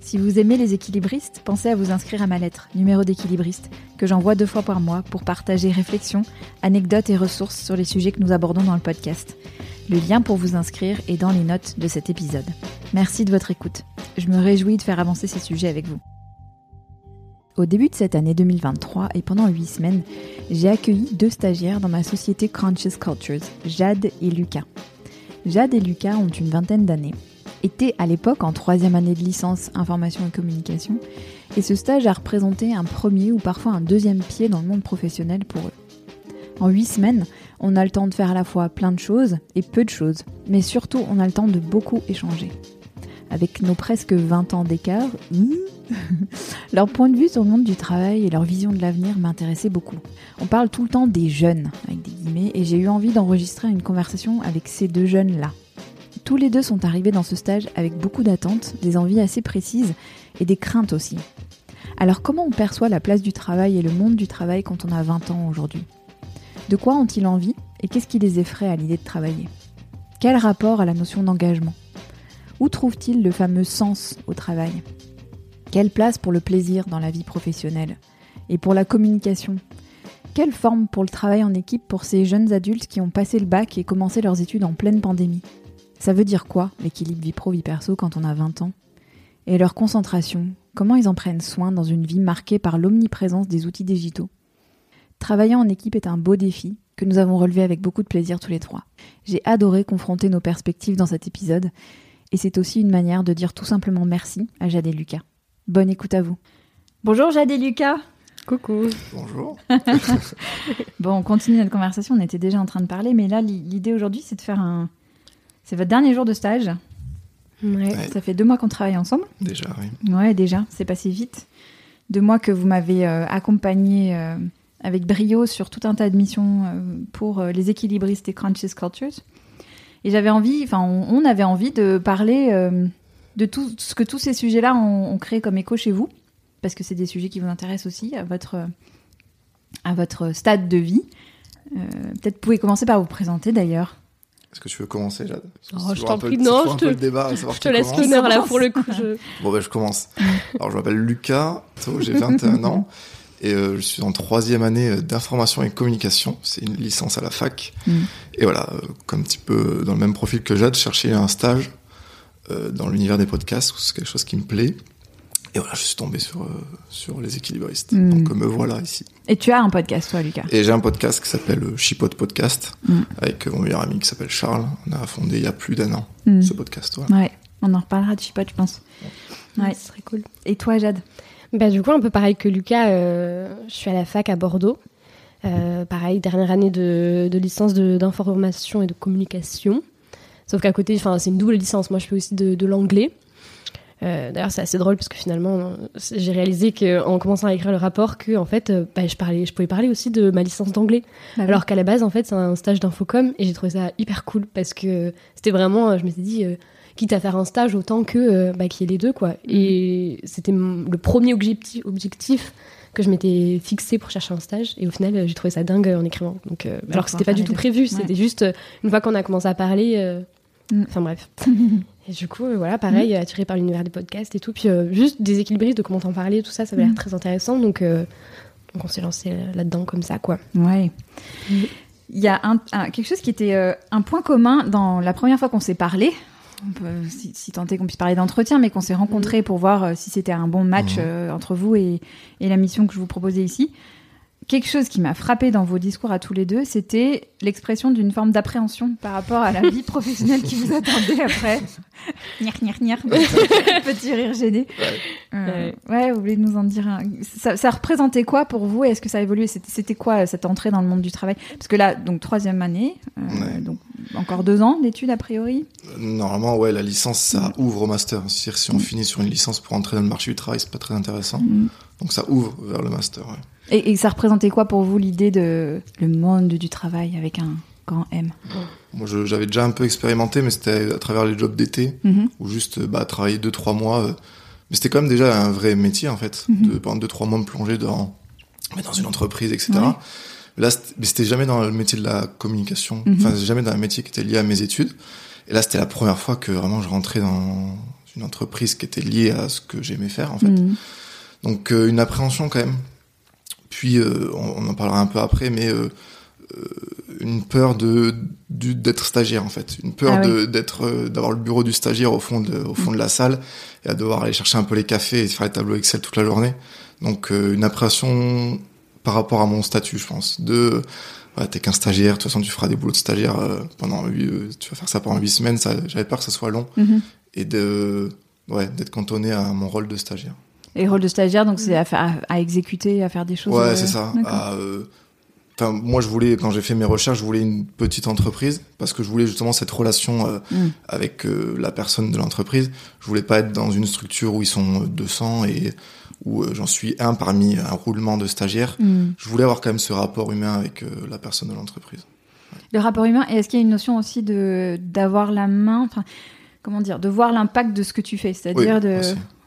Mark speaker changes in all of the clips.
Speaker 1: Si vous aimez les équilibristes, pensez à vous inscrire à ma lettre, numéro d'équilibriste, que j'envoie deux fois par mois pour partager réflexions, anecdotes et ressources sur les sujets que nous abordons dans le podcast. Le lien pour vous inscrire est dans les notes de cet épisode. Merci de votre écoute. Je me réjouis de faire avancer ces sujets avec vous. Au début de cette année 2023 et pendant huit semaines, j'ai accueilli deux stagiaires dans ma société Conscious Cultures, Jade et Lucas. Jade et Lucas ont une vingtaine d'années, étaient à l'époque en troisième année de licence information et communication, et ce stage a représenté un premier ou parfois un deuxième pied dans le monde professionnel pour eux. En huit semaines, on a le temps de faire à la fois plein de choses et peu de choses, mais surtout on a le temps de beaucoup échanger. Avec nos presque 20 ans d'écart, leur point de vue sur le monde du travail et leur vision de l'avenir m'intéressaient beaucoup. On parle tout le temps des jeunes, avec des guillemets, et j'ai eu envie d'enregistrer une conversation avec ces deux jeunes-là. Tous les deux sont arrivés dans ce stage avec beaucoup d'attentes, des envies assez précises et des craintes aussi. Alors comment on perçoit la place du travail et le monde du travail quand on a 20 ans aujourd'hui? De quoi ont-ils envie et qu'est-ce qui les effraie à l'idée de travailler? Quel rapport à la notion d'engagement? Où trouvent-ils le fameux sens au travail? Quelle place pour le plaisir dans la vie professionnelle Et pour la communication? Quelle forme pour le travail en équipe pour ces jeunes adultes qui ont passé le bac et commencé leurs études en pleine pandémie? Ça veut dire quoi, l'équilibre vie pro-vie perso, quand on a 20 ans? Et leur concentration, comment ils en prennent soin dans une vie marquée par l'omniprésence des outils digitaux? Travailler en équipe est un beau défi que nous avons relevé avec beaucoup de plaisir tous les trois. J'ai adoré confronter nos perspectives dans cet épisode, et c'est aussi une manière de dire tout simplement merci à Jade et Lucas. Bonne écoute à vous. Bonjour Jade et Lucas
Speaker 2: Coucou.
Speaker 3: Bonjour.
Speaker 1: bon, on continue notre conversation, on était déjà en train de parler, mais là, l'idée aujourd'hui, c'est de faire un, c'est votre dernier jour de stage.
Speaker 2: Ouais.
Speaker 1: Ça fait deux mois qu'on travaille ensemble.
Speaker 3: Déjà, oui.
Speaker 1: Ouais, déjà, c'est passé vite. Deux mois que vous m'avez euh, accompagné euh, avec brio sur tout un tas de missions euh, pour les équilibristes et Conscious Cultures. Et j'avais envie, enfin, on, avait envie de parler de tout ce que tous ces sujets-là ont, créé comme écho chez vous, parce que c'est des sujets qui vous intéressent aussi à votre, à votre stade de vie. Peut-être vous pouvez commencer par vous présenter d'ailleurs.
Speaker 3: Est-ce que tu veux commencer, Jade
Speaker 2: oh, Je t'en prie, non, je te,
Speaker 3: le débat,
Speaker 2: je te laisse l'honneur là pour le coup. Je...
Speaker 3: bon, ben je commence. Alors, je m'appelle Lucas, j'ai 21 ans et euh, je suis en troisième année d'information et communication. C'est une licence à la fac. Mm. Et voilà, euh, comme un petit peu dans le même profil que Jade, chercher un stage euh, dans l'univers des podcasts, c'est quelque chose qui me plaît. Et voilà, je suis tombé sur, euh, sur les équilibristes. Mm. Donc me voilà ici.
Speaker 1: Et tu as un podcast, toi, Lucas?
Speaker 3: Et j'ai un podcast qui s'appelle euh, Chipote Podcast, mm. avec euh, mon meilleur ami qui s'appelle Charles. On a fondé il y a plus d'un an mm. ce podcast.
Speaker 1: Ouais, on en reparlera de Chipote, je pense. Ouais, ce serait cool. Et toi, Jade?
Speaker 2: Bah, Du coup, un peu pareil que Lucas, je suis à la fac à Bordeaux. pareil, dernière année de, de licence d'information et de communication. Sauf qu'à côté, c'est une double licence. Moi, je fais aussi de, de l'anglais. Euh, d'ailleurs, c'est assez drôle parce que finalement, j'ai réalisé qu'en commençant à écrire le rapport, que en fait, euh, bah, je parlais, je pouvais parler aussi de ma licence d'anglais, bah alors qu'à la base, en fait, c'est un stage d'infocom et j'ai trouvé ça hyper cool parce que c'était vraiment, je me suis dit, euh, quitte à faire un stage, autant que bah, qu'il y ait les deux, quoi. Et c'était le premier objectif, objectif que je m'étais fixé pour chercher un stage et au final j'ai trouvé ça dingue en écrivant. Donc alors que c'était pas du tout prévu c'était juste une fois qu'on a commencé à parler mm. enfin bref Et du coup, euh, voilà, pareil, mmh. attiré par l'univers des podcasts et tout. Puis euh, juste des équilibristes, de comment t'en parler, tout ça, ça avait l'air mmh. très intéressant. Donc, euh, donc on s'est lancé là-dedans comme ça, quoi.
Speaker 1: Ouais. Mmh. Il y a un, quelque chose qui était un point commun dans la première fois qu'on s'est parlé. si, si tant est qu'on puisse parler d'entretien, mais qu'on s'est rencontrés pour voir si c'était un bon match entre vous et, et, la mission que je vous proposais ici. Quelque chose qui m'a frappé dans vos discours à tous les deux, c'était l'expression d'une forme d'appréhension par rapport à la vie professionnelle qui vous attendait après. Nier, nier, nier. Petit rire gêné. Euh, ouais. vous voulez nous en dire un... ça, ça, représentait quoi pour vous? Est-ce que ça a évolué? C'était quoi cette entrée dans le monde du travail? Parce que là, donc troisième année, euh, donc encore deux ans d'études a priori?
Speaker 3: Normalement, ouais, la licence ça ouvre au master. C'est-à-dire si on mm. finit sur une licence pour entrer dans le marché du travail, c'est pas très intéressant. Mm. Donc ça ouvre vers le master. Ouais.
Speaker 1: Et, ça représentait quoi pour vous l'idée de le monde du travail avec un grand M?
Speaker 3: Moi, j'avais déjà un peu expérimenté, mais c'était à travers les jobs d'été, mm-hmm. ou juste bah, travailler deux trois mois. Euh, mais c'était quand même déjà un vrai métier en fait, mm-hmm. de pendant deux trois mois me plonger dans, dans une entreprise, etc. Là, c'était jamais dans le métier de la communication, mm-hmm. enfin jamais dans un métier qui était lié à mes études. Et là, c'était la première fois que vraiment je rentrais dans une entreprise qui était liée à ce que j'aimais faire en fait. Donc euh, une appréhension quand même puis euh, on, en parlera un peu après, mais euh, euh, une peur de d'être stagiaire en fait, une peur ah d'être d'avoir le bureau du stagiaire au fond de au fond de la salle et à devoir aller chercher un peu les cafés et faire les tableaux Excel toute la journée. Donc une appréhension par rapport à mon statut, je pense, de ouais, t'es qu'un stagiaire, de toute façon tu feras des boulots de stagiaire pendant tu vas faire ça pendant huit semaines, j'avais peur que ça soit long mm-hmm. et de ouais d'être cantonné à mon rôle de stagiaire.
Speaker 1: Et rôle de stagiaire, donc c'est à, à, exécuter, à faire des choses.
Speaker 3: Ouais, euh, c'est ça. Euh, enfin, moi, je voulais, quand j'ai fait mes recherches, je voulais une petite entreprise parce que je voulais justement cette relation euh, mm. avec la personne de l'entreprise. Je voulais pas être dans une structure où ils sont 200 et où j'en suis un parmi un roulement de stagiaires. Mm. Je voulais avoir quand même ce rapport humain avec la personne de l'entreprise.
Speaker 1: Le rapport humain, et est-ce qu'il y a une notion aussi de d'avoir la main, enfin, comment dire, de voir l'impact de ce que tu fais, c'est-à-dire de.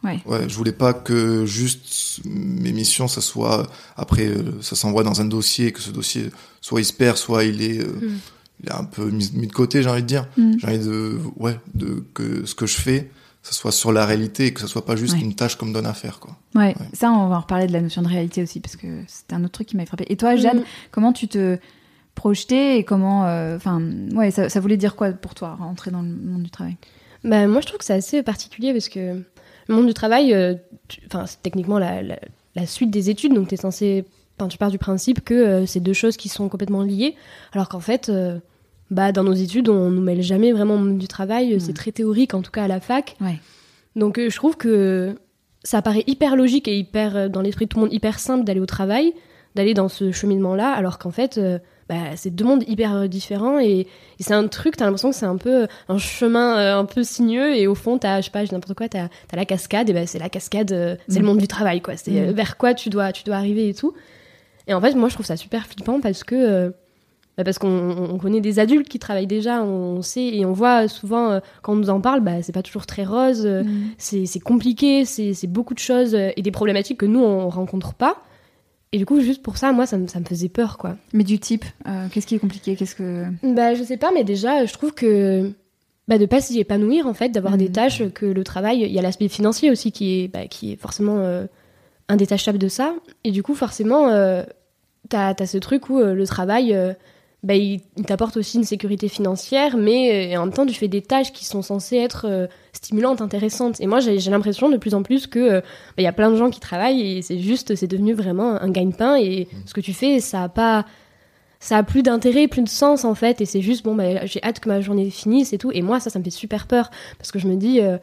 Speaker 3: Ouais. ouais. je voulais pas que juste mes missions, ça soit après, euh, ça s'envoie dans un dossier, que ce dossier soit il se perd, soit il est, euh, hmm. il est un peu mis, de côté, j'ai envie de dire. Hmm. J'ai envie de, ouais, de que ce que je fais, ça soit sur la réalité et que ça soit pas juste une tâche qu'on me donne à faire, quoi.
Speaker 1: Ouais. Ça, on va en reparler de la notion de réalité aussi parce que c'était un autre truc qui m'a frappé. Et toi, Jade, hmm. comment tu te projetais et comment, euh, enfin, ouais, ça, ça, voulait dire quoi pour toi, rentrer dans le monde du travail?
Speaker 2: Bah moi, je trouve que c'est assez particulier parce que le monde du travail, euh, enfin, c'est techniquement la, la, suite des études, donc tu es censé. Tu pars du principe que euh, c'est deux choses qui sont complètement liées, alors qu'en fait, euh, bah, dans nos études, on nous mêle jamais vraiment au monde du travail, c'est très théorique, en tout cas à la fac.
Speaker 1: Ouais.
Speaker 2: Donc je trouve que ça paraît hyper logique et hyper, dans l'esprit de tout le monde, hyper simple d'aller au travail, d'aller dans ce cheminement-là, alors qu'en fait, bah, c'est deux mondes hyper euh, différents et, c'est un truc, t'as l'impression que c'est un peu un chemin euh, un peu sinueux et au fond, t'as, je sais pas, n'importe quoi, t'as as la cascade et ben c'est la cascade, euh, c'est le mm. monde du travail, quoi. C'est mm. vers quoi tu dois, tu dois arriver et tout. Et en fait, moi, je trouve ça super flippant parce que bah, parce qu'on connaît des adultes qui travaillent déjà, on, sait et on voit souvent quand on nous en parle, bah, c'est pas toujours très rose, mm. c'est compliqué, c'est beaucoup de choses et des problématiques que nous on rencontre pas. Et du coup, juste pour ça, moi, ça me, ça me faisait peur, quoi.
Speaker 1: Mais du type, euh, qu'est-ce qui est compliqué? Qu'est-ce que
Speaker 2: Bah, je sais pas, mais déjà, je trouve que bah, de pas s'y épanouir, en fait, d'avoir des mmh. tâches que le travail, il y a l'aspect financier aussi qui est, bah, qui est forcément euh, indétachable de ça. Et du coup, forcément, euh, t'as as ce truc où le travail, bah, il, t'apporte aussi une sécurité financière, mais en même temps, tu fais des tâches qui sont censées être stimulante, intéressante. Et moi, j'ai l'impression de plus en plus que euh, bah, il y a plein de gens qui travaillent et c'est juste, c'est devenu vraiment un gagne-pain. Et mmh. ce que tu fais, ça a pas, ça a plus d'intérêt, plus de sens en fait. Et c'est juste bon, bah, j'ai hâte que ma journée finisse et tout. Et moi, ça, ça me fait super peur parce que je me dis. Euh,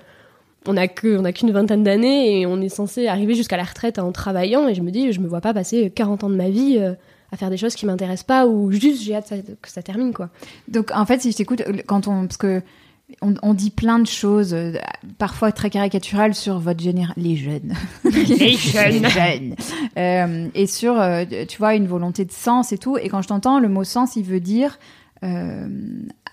Speaker 2: on a que on a qu'une vingtaine d'années et on est censé arriver jusqu'à la retraite en travaillant et je me dis je me vois pas passer 40 ans de ma vie euh, à faire des choses qui m'intéressent pas ou juste j'ai hâte que ça termine quoi.
Speaker 1: Donc en fait si je t'écoute quand on parce que on, dit plein de choses, euh, parfois très caricaturales sur votre génération, les jeunes,
Speaker 2: les jeunes,
Speaker 1: euh, et sur, euh, tu vois, une volonté de sens et tout. Et quand je t'entends, le mot sens, il veut dire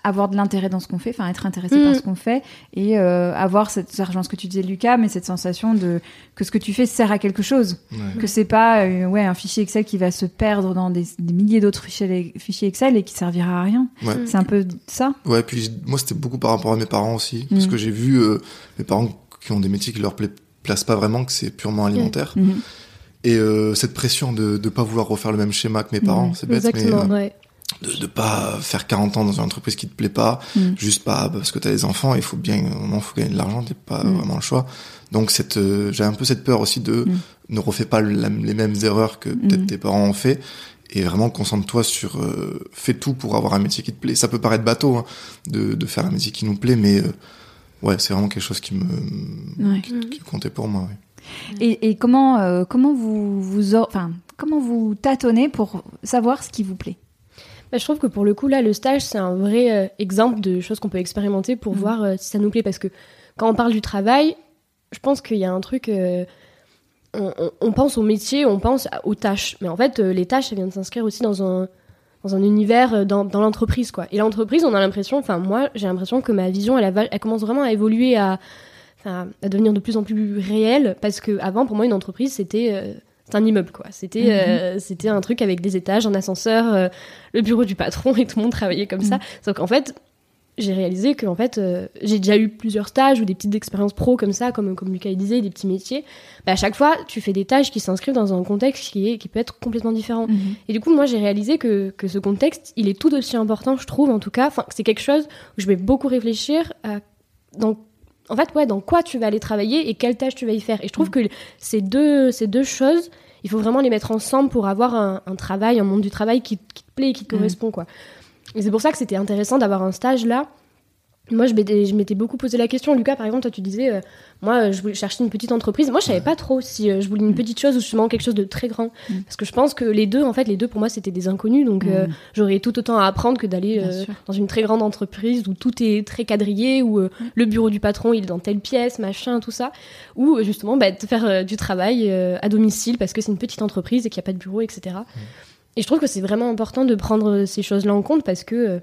Speaker 1: avoir de l'intérêt dans ce qu'on fait, enfin être intéressé par mm. ce qu'on fait et euh, avoir cette genre ce que tu disais Lucas, mais cette sensation de que ce que tu fais sert à quelque chose, que c'est pas euh, ouais un fichier Excel qui va se perdre dans des, milliers d'autres fichiers, fichiers Excel et qui servira à rien. C'est un peu ça.
Speaker 3: Ouais, puis moi c'était beaucoup par rapport à mes parents aussi, parce mm. que j'ai vu euh, mes parents qui ont des métiers qui leur placent pas vraiment, que c'est purement alimentaire. Mm-hmm. Et cette pression de ne pas vouloir refaire le même schéma que mes parents, c'est bête, mais de, de pas faire 40 ans dans une entreprise qui te plaît pas,
Speaker 1: Mm.
Speaker 3: juste pas parce que t'as des enfants, il faut bien, au moment, faut gagner de l'argent, t'es pas
Speaker 1: Mm.
Speaker 3: vraiment le choix. Donc cette, euh, j'ai un peu cette peur aussi de
Speaker 1: Mm.
Speaker 3: ne refais pas la- les mêmes erreurs que peut-être tes parents ont fait. Et vraiment concentre-toi sur euh, fais tout pour avoir un métier qui te plaît. Ça peut paraître bateau hein, de, de faire un métier qui nous plaît, mais euh, ouais, c'est vraiment quelque chose qui me
Speaker 1: Ouais.
Speaker 3: qui, qui comptait pour moi. ouais.
Speaker 1: Et, et comment, euh, comment vous, vous, enfin, comment vous tâtonnez pour savoir ce qui vous plaît?
Speaker 2: Bah, je trouve que pour le coup, là, le stage, c'est un vrai euh, exemple de choses qu'on peut expérimenter pour
Speaker 1: Mhm.
Speaker 2: voir euh, si ça nous plaît. Parce que quand on parle du travail, je pense qu'il y a un truc. euh, on, pense au métier, on pense aux tâches. Mais en fait, les tâches, ça vient de s'inscrire aussi dans un, dans un univers, dans, dans l'entreprise. quoi. Et l'entreprise, on a l'impression, enfin, moi, j'ai l'impression que ma vision, elle, va- elle commence vraiment à évoluer, à, à devenir de plus en plus réelle. Parce que avant, pour moi, une entreprise, c'était. C'est un immeuble quoi. C'était
Speaker 1: Mhm.
Speaker 2: euh, c'était un truc avec des étages, un ascenseur, euh, le bureau du patron et tout le monde travaillait comme ça.
Speaker 1: Mhm.
Speaker 2: Sauf qu'en fait, j'ai réalisé que en fait, euh, j'ai déjà eu plusieurs stages ou des petites expériences pro comme ça, comme comme Lucas disait, des petits métiers. Bah, à chaque fois, tu fais des tâches qui s'inscrivent dans un contexte qui est qui peut être complètement différent. Et du coup, moi, j'ai réalisé que, que ce contexte, il est tout aussi important, je trouve, en tout cas. Enfin, que c'est quelque chose où je vais beaucoup réfléchir à dans, en fait, ouais, dans quoi tu vas aller travailler et quelle tâche tu vas y faire. Et je trouve que ces deux, ces deux choses, il faut vraiment les mettre ensemble pour avoir un, un travail, un monde du travail qui, qui te plaît et qui te
Speaker 1: Mhm.
Speaker 2: correspond, quoi. Et c'est pour ça que c'était intéressant d'avoir un stage là. Moi, je m'étais, je m'étais beaucoup posé la question. Lucas, par exemple, toi, tu disais, euh, moi, euh, je voulais chercher une petite entreprise. Moi, je savais pas trop si euh, je voulais une petite chose ou justement quelque chose de très grand.
Speaker 1: Mm.
Speaker 2: Parce que je pense que les deux, en fait, les deux, pour moi, c'était des inconnus. Donc, euh,
Speaker 1: Mm.
Speaker 2: j'aurais tout autant à apprendre que d'aller dans une très grande entreprise où tout est très quadrillé, où le bureau du patron, il est dans telle pièce, machin, tout ça. Ou justement, bah, de faire du travail à domicile parce que c'est une petite entreprise et qu'il n'y a pas de bureau, etc. Et je trouve que c'est vraiment important de prendre ces choses-là en compte parce que,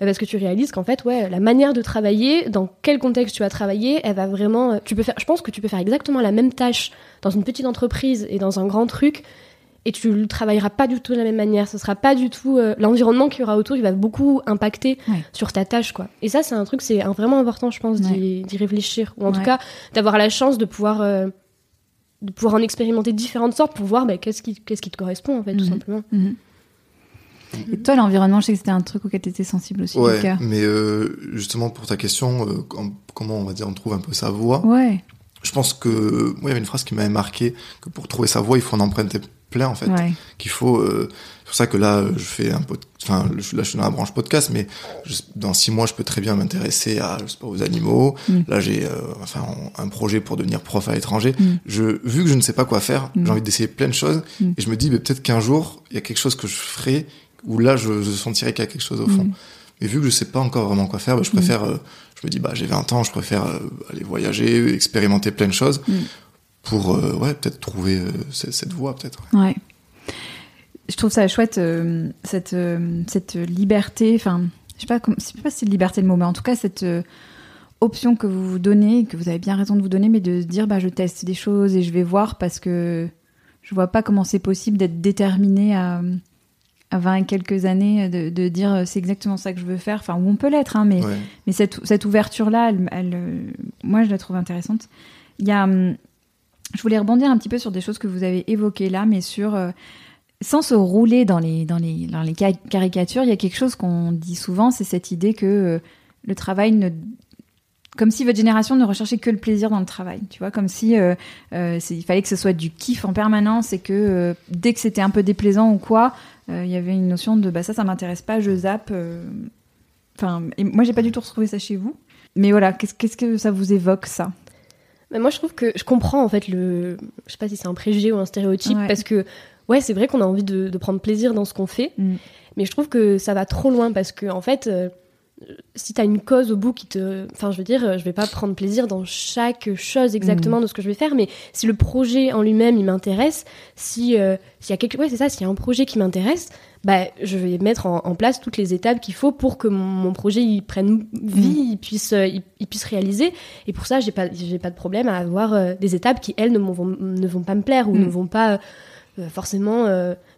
Speaker 2: bah, parce que tu réalises qu'en fait, ouais, la manière de travailler, dans quel contexte tu vas travailler, elle va vraiment. euh, Tu peux faire, je pense que tu peux faire exactement la même tâche dans une petite entreprise et dans un grand truc. Et tu ne travailleras pas du tout de la même manière. Ce sera pas du tout euh, l'environnement qu'il y aura autour. Il va beaucoup impacter
Speaker 1: Ouais.
Speaker 2: sur ta tâche, quoi. Et ça, c'est un truc, c'est vraiment important, je pense, d'y d'y réfléchir. Ou en tout cas, d'avoir la chance de pouvoir, euh, de pouvoir en expérimenter différentes sortes pour voir bah, qu'est-ce qui, qu'est-ce qui te correspond, en fait, tout
Speaker 1: Mhm.
Speaker 2: simplement.
Speaker 1: Mhm. Et toi, l'environnement, je sais que c'était un truc auquel tu étais sensible aussi,
Speaker 3: Ouais, mais euh, justement pour ta question, euh, com- comment on va dire on trouve un peu sa voie.
Speaker 1: Ouais,
Speaker 3: Je pense que moi il y avait une phrase qui m'avait marqué que pour trouver sa voie il faut en emprunter plein en fait.
Speaker 1: ouais.
Speaker 3: Qu'il faut. euh, c'est pour ça que là je fais un pod... enfin là je suis dans la branche podcast, mais je- dans six mois je peux très bien m'intéresser à je sais pas aux animaux.
Speaker 1: Mm.
Speaker 3: Là j'ai enfin un projet pour devenir prof à l'étranger.
Speaker 1: Mm.
Speaker 3: Je vu que je ne sais pas quoi faire,
Speaker 1: Mm.
Speaker 3: j'ai envie d'essayer plein de choses et je me dis mais peut-être qu'un jour il y a quelque chose que je ferai où là je, je sentirai qu'il y a quelque chose au fond.
Speaker 1: Mm.
Speaker 3: Et vu que je sais pas encore vraiment quoi faire, bah, je préfère, euh, je me dis, bah, j'ai 20 ans, je préfère euh, aller voyager, expérimenter plein de choses
Speaker 1: Mm.
Speaker 3: pour, euh, ouais, peut-être trouver cette, cette voie, peut-être.
Speaker 1: Ouais. Je trouve ça chouette, cette, cette liberté, enfin, je sais pas, je sais pas si c'est liberté le mot, mais en tout cas, cette option que vous vous donnez, que vous avez bien raison de vous donner, mais de se dire, bah, je teste des choses et je vais voir parce que je vois pas comment c'est possible d'être déterminé à 20 et quelques années, de, de dire euh, c'est exactement ça que je veux faire, enfin, où on peut l'être, hein, mais
Speaker 3: Ouais.
Speaker 1: mais cette, cette ouverture-là, elle, elle, euh, moi, je la trouve intéressante. Il y a, hum, je voulais rebondir un petit peu sur des choses que vous avez évoquées là, mais sur, euh, sans se rouler dans les, dans les, dans les ca- caricatures, il y a quelque chose qu'on dit souvent, c'est cette idée que euh, le travail ne comme si votre génération ne recherchait que le plaisir dans le travail, tu vois, comme si euh, euh, il fallait que ce soit du kiff en permanence et que euh, dès que c'était un peu déplaisant ou quoi, euh, il y avait une notion de bah ça, ça m'intéresse pas, je zappe. euh. Enfin, et moi j'ai pas du tout retrouvé ça chez vous. Mais voilà, qu'est-ce qu'est-ce que ça vous évoque ça?
Speaker 2: Mais moi, je trouve que je comprends en fait le. Je sais pas si c'est un préjugé ou un stéréotype,
Speaker 1: Ouais.
Speaker 2: parce que ouais, c'est vrai qu'on a envie de, de prendre plaisir dans ce qu'on fait,
Speaker 1: Mm.
Speaker 2: mais je trouve que ça va trop loin parce que en fait, euh, si t'as une cause au bout qui te. Enfin, je veux dire, je vais pas prendre plaisir dans chaque chose exactement de ce que je vais faire, mais si le projet en lui-même il m'intéresse, si euh, s'il y a quelque. Ouais, c'est ça, s'il y a un projet qui m'intéresse, bah, je vais mettre en, en place toutes les étapes qu'il faut pour que mon, mon projet il prenne vie, il puisse, euh, il, il puisse réaliser. Et pour ça, j'ai pas, j'ai pas de problème à avoir euh, des étapes qui, elles, ne, vont, ne vont pas me plaire ou
Speaker 1: Mm.
Speaker 2: ne vont pas forcément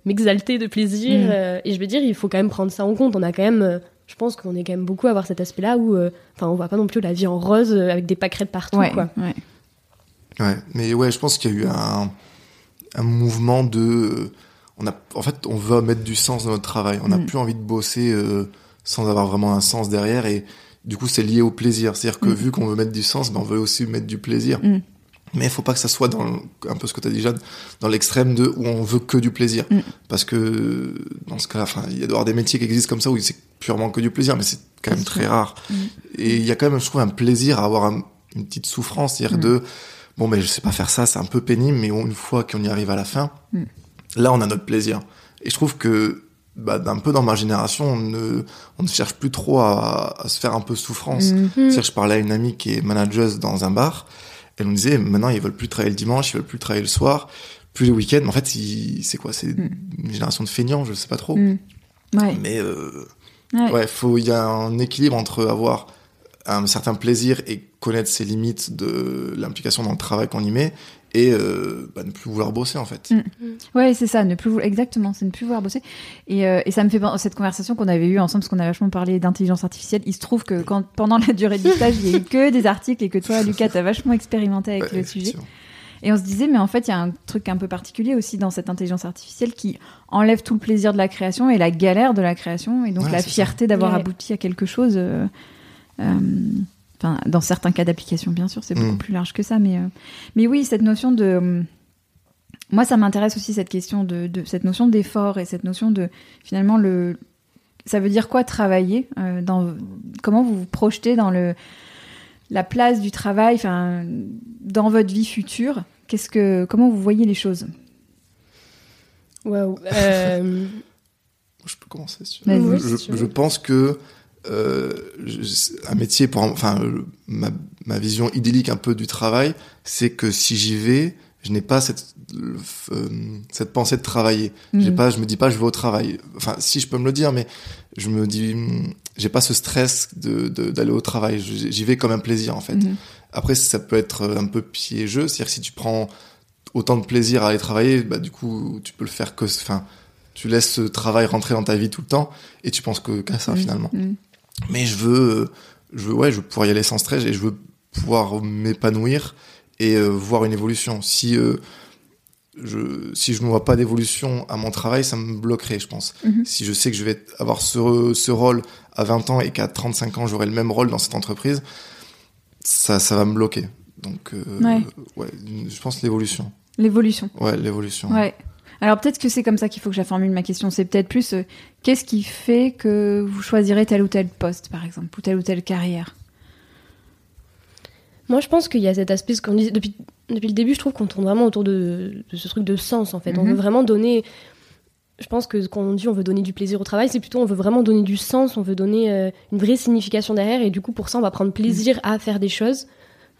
Speaker 2: m'exalter de plaisir.
Speaker 1: Mm.
Speaker 2: et je veux dire, il faut quand même prendre ça en compte. On a quand même, je pense qu'on est quand même beaucoup à avoir cet aspect-là où, euh, enfin, on voit pas non plus la vie en rose euh, avec des pâquerettes partout,
Speaker 1: Ouais,
Speaker 2: quoi.
Speaker 1: ouais.
Speaker 3: Ouais. Mais ouais, je pense qu'il y a eu un, un mouvement de, on a, en fait, on veut mettre du sens dans notre travail. On n'a
Speaker 1: Mm.
Speaker 3: plus envie de bosser euh, sans avoir vraiment un sens derrière. Et du coup, c'est lié au plaisir. C'est-à-dire que
Speaker 1: Mm.
Speaker 3: vu qu'on veut mettre du sens, ben, on veut aussi mettre du plaisir.
Speaker 1: Mm.
Speaker 3: Mais il faut pas que ça soit dans le- un peu ce que tu as dit, Jade, dans l'extrême de où on veut que du plaisir.
Speaker 1: Mm.
Speaker 3: Parce que dans ce cas-là, il y a d'avoir des métiers qui existent comme ça où c'est purement que du plaisir, mais c'est quand même très rare.
Speaker 1: Mm.
Speaker 3: Et il y a quand même, je trouve, un plaisir à avoir un- une petite souffrance, c'est-à-dire
Speaker 1: Mm.
Speaker 3: de bon, mais je sais pas faire ça, c'est un peu pénible, mais une fois qu'on y arrive à la fin, là, on a notre plaisir. Et je trouve que bah, d'un peu dans ma génération, on ne, on ne cherche plus trop à, à se faire un peu souffrance.
Speaker 1: Mm.
Speaker 3: C'est-à-dire, je parlais à une amie qui est manageuse dans un bar. Elle nous disait, maintenant, ils veulent plus travailler le dimanche, ils veulent plus travailler le soir, plus le week-end. En fait, c'est quoi? C'est
Speaker 1: Mm.
Speaker 3: une génération de feignants, je sais pas trop.
Speaker 1: Mm. Ouais.
Speaker 3: Mais euh,
Speaker 1: Ouais.
Speaker 3: ouais, faut il y a un équilibre entre avoir un certain plaisir et connaître ses limites de l'implication dans le travail qu'on y met et euh, bah, ne plus vouloir bosser en fait.
Speaker 1: Mm. Ouais, c'est ça, ne plus vouloir- exactement, c'est ne plus vouloir bosser. Et, euh, et ça me fait penser cette conversation qu'on avait eue ensemble, parce qu'on a vachement parlé d'intelligence artificielle. Il se trouve que quand pendant la durée du stage, il y a eu que des articles et que toi, Lucas, t'as vachement expérimenté avec
Speaker 3: Ouais,
Speaker 1: le sujet. Et on se disait, mais en fait, il y a un truc un peu particulier aussi dans cette intelligence artificielle qui enlève tout le plaisir de la création et la galère de la création, et donc
Speaker 3: Ouais,
Speaker 1: la fierté d'avoir
Speaker 2: Ouais.
Speaker 1: abouti à quelque chose. euh, euh, Enfin, dans certains cas d'application, bien sûr, c'est beaucoup
Speaker 3: Mm.
Speaker 1: plus large que ça, mais euh, mais oui, cette notion de euh, moi, ça m'intéresse aussi cette question de, de cette notion d'effort et cette notion de finalement le ça veut dire quoi travailler euh, dans comment vous vous projetez dans le la place du travail enfin dans votre vie future? Qu'est-ce que comment vous voyez les choses?
Speaker 2: Waouh.
Speaker 3: Je peux commencer. si tu
Speaker 1: Vas-y.
Speaker 3: veux.
Speaker 2: Oui,
Speaker 3: je, je pense que euh, un métier pour enfin euh, ma, ma vision idyllique un peu du travail, c'est que si j'y vais, je n'ai pas cette euh, cette pensée de travailler. J'ai
Speaker 1: Mm.
Speaker 3: pas, je me dis pas je vais au travail. Enfin, si je peux me le dire, mais je me dis, j'ai pas ce stress de d'aller au travail. J'y vais comme un plaisir en fait.
Speaker 1: Mhm.
Speaker 3: Après, ça peut être un peu piégeux, c'est-à-dire que si tu prends autant de plaisir à aller travailler, bah du coup, tu peux le faire que, enfin, tu laisses ce travail rentrer dans ta vie tout le temps et tu penses que qu'à ça
Speaker 1: Mm.
Speaker 3: finalement. Mais je veux, je veux, ouais, je veux pouvoir y aller sans stress et je veux pouvoir m'épanouir et euh, voir une évolution. Si euh, je, si je ne vois pas d'évolution à mon travail, ça me bloquerait, je pense.
Speaker 1: Mhm.
Speaker 3: Si je sais que je vais avoir ce, ce rôle à 20 ans et qu'à 35 ans, j'aurai le même rôle dans cette entreprise, ça, ça va me bloquer. Donc, euh,
Speaker 1: Ouais.
Speaker 3: ouais, je pense l'évolution.
Speaker 1: l'évolution
Speaker 3: Ouais, l'évolution.
Speaker 1: ouais alors peut-être que c'est comme ça qu'il faut que je formule ma question c'est peut-être plus euh, qu'est-ce qui fait que vous choisirez tel ou tel poste par exemple ou telle ou telle carrière?
Speaker 2: Moi, je pense qu'il y a cet aspect, ce qu'on disait depuis, depuis le début, je trouve qu'on tourne vraiment autour de, de ce truc de sens, en fait. On
Speaker 1: Mhm.
Speaker 2: veut vraiment donner. Je pense que quand on dit on veut donner du plaisir au travail, c'est plutôt on veut vraiment donner du sens, on veut donner euh, une vraie signification derrière, et du coup, pour ça, on va prendre plaisir à faire des choses.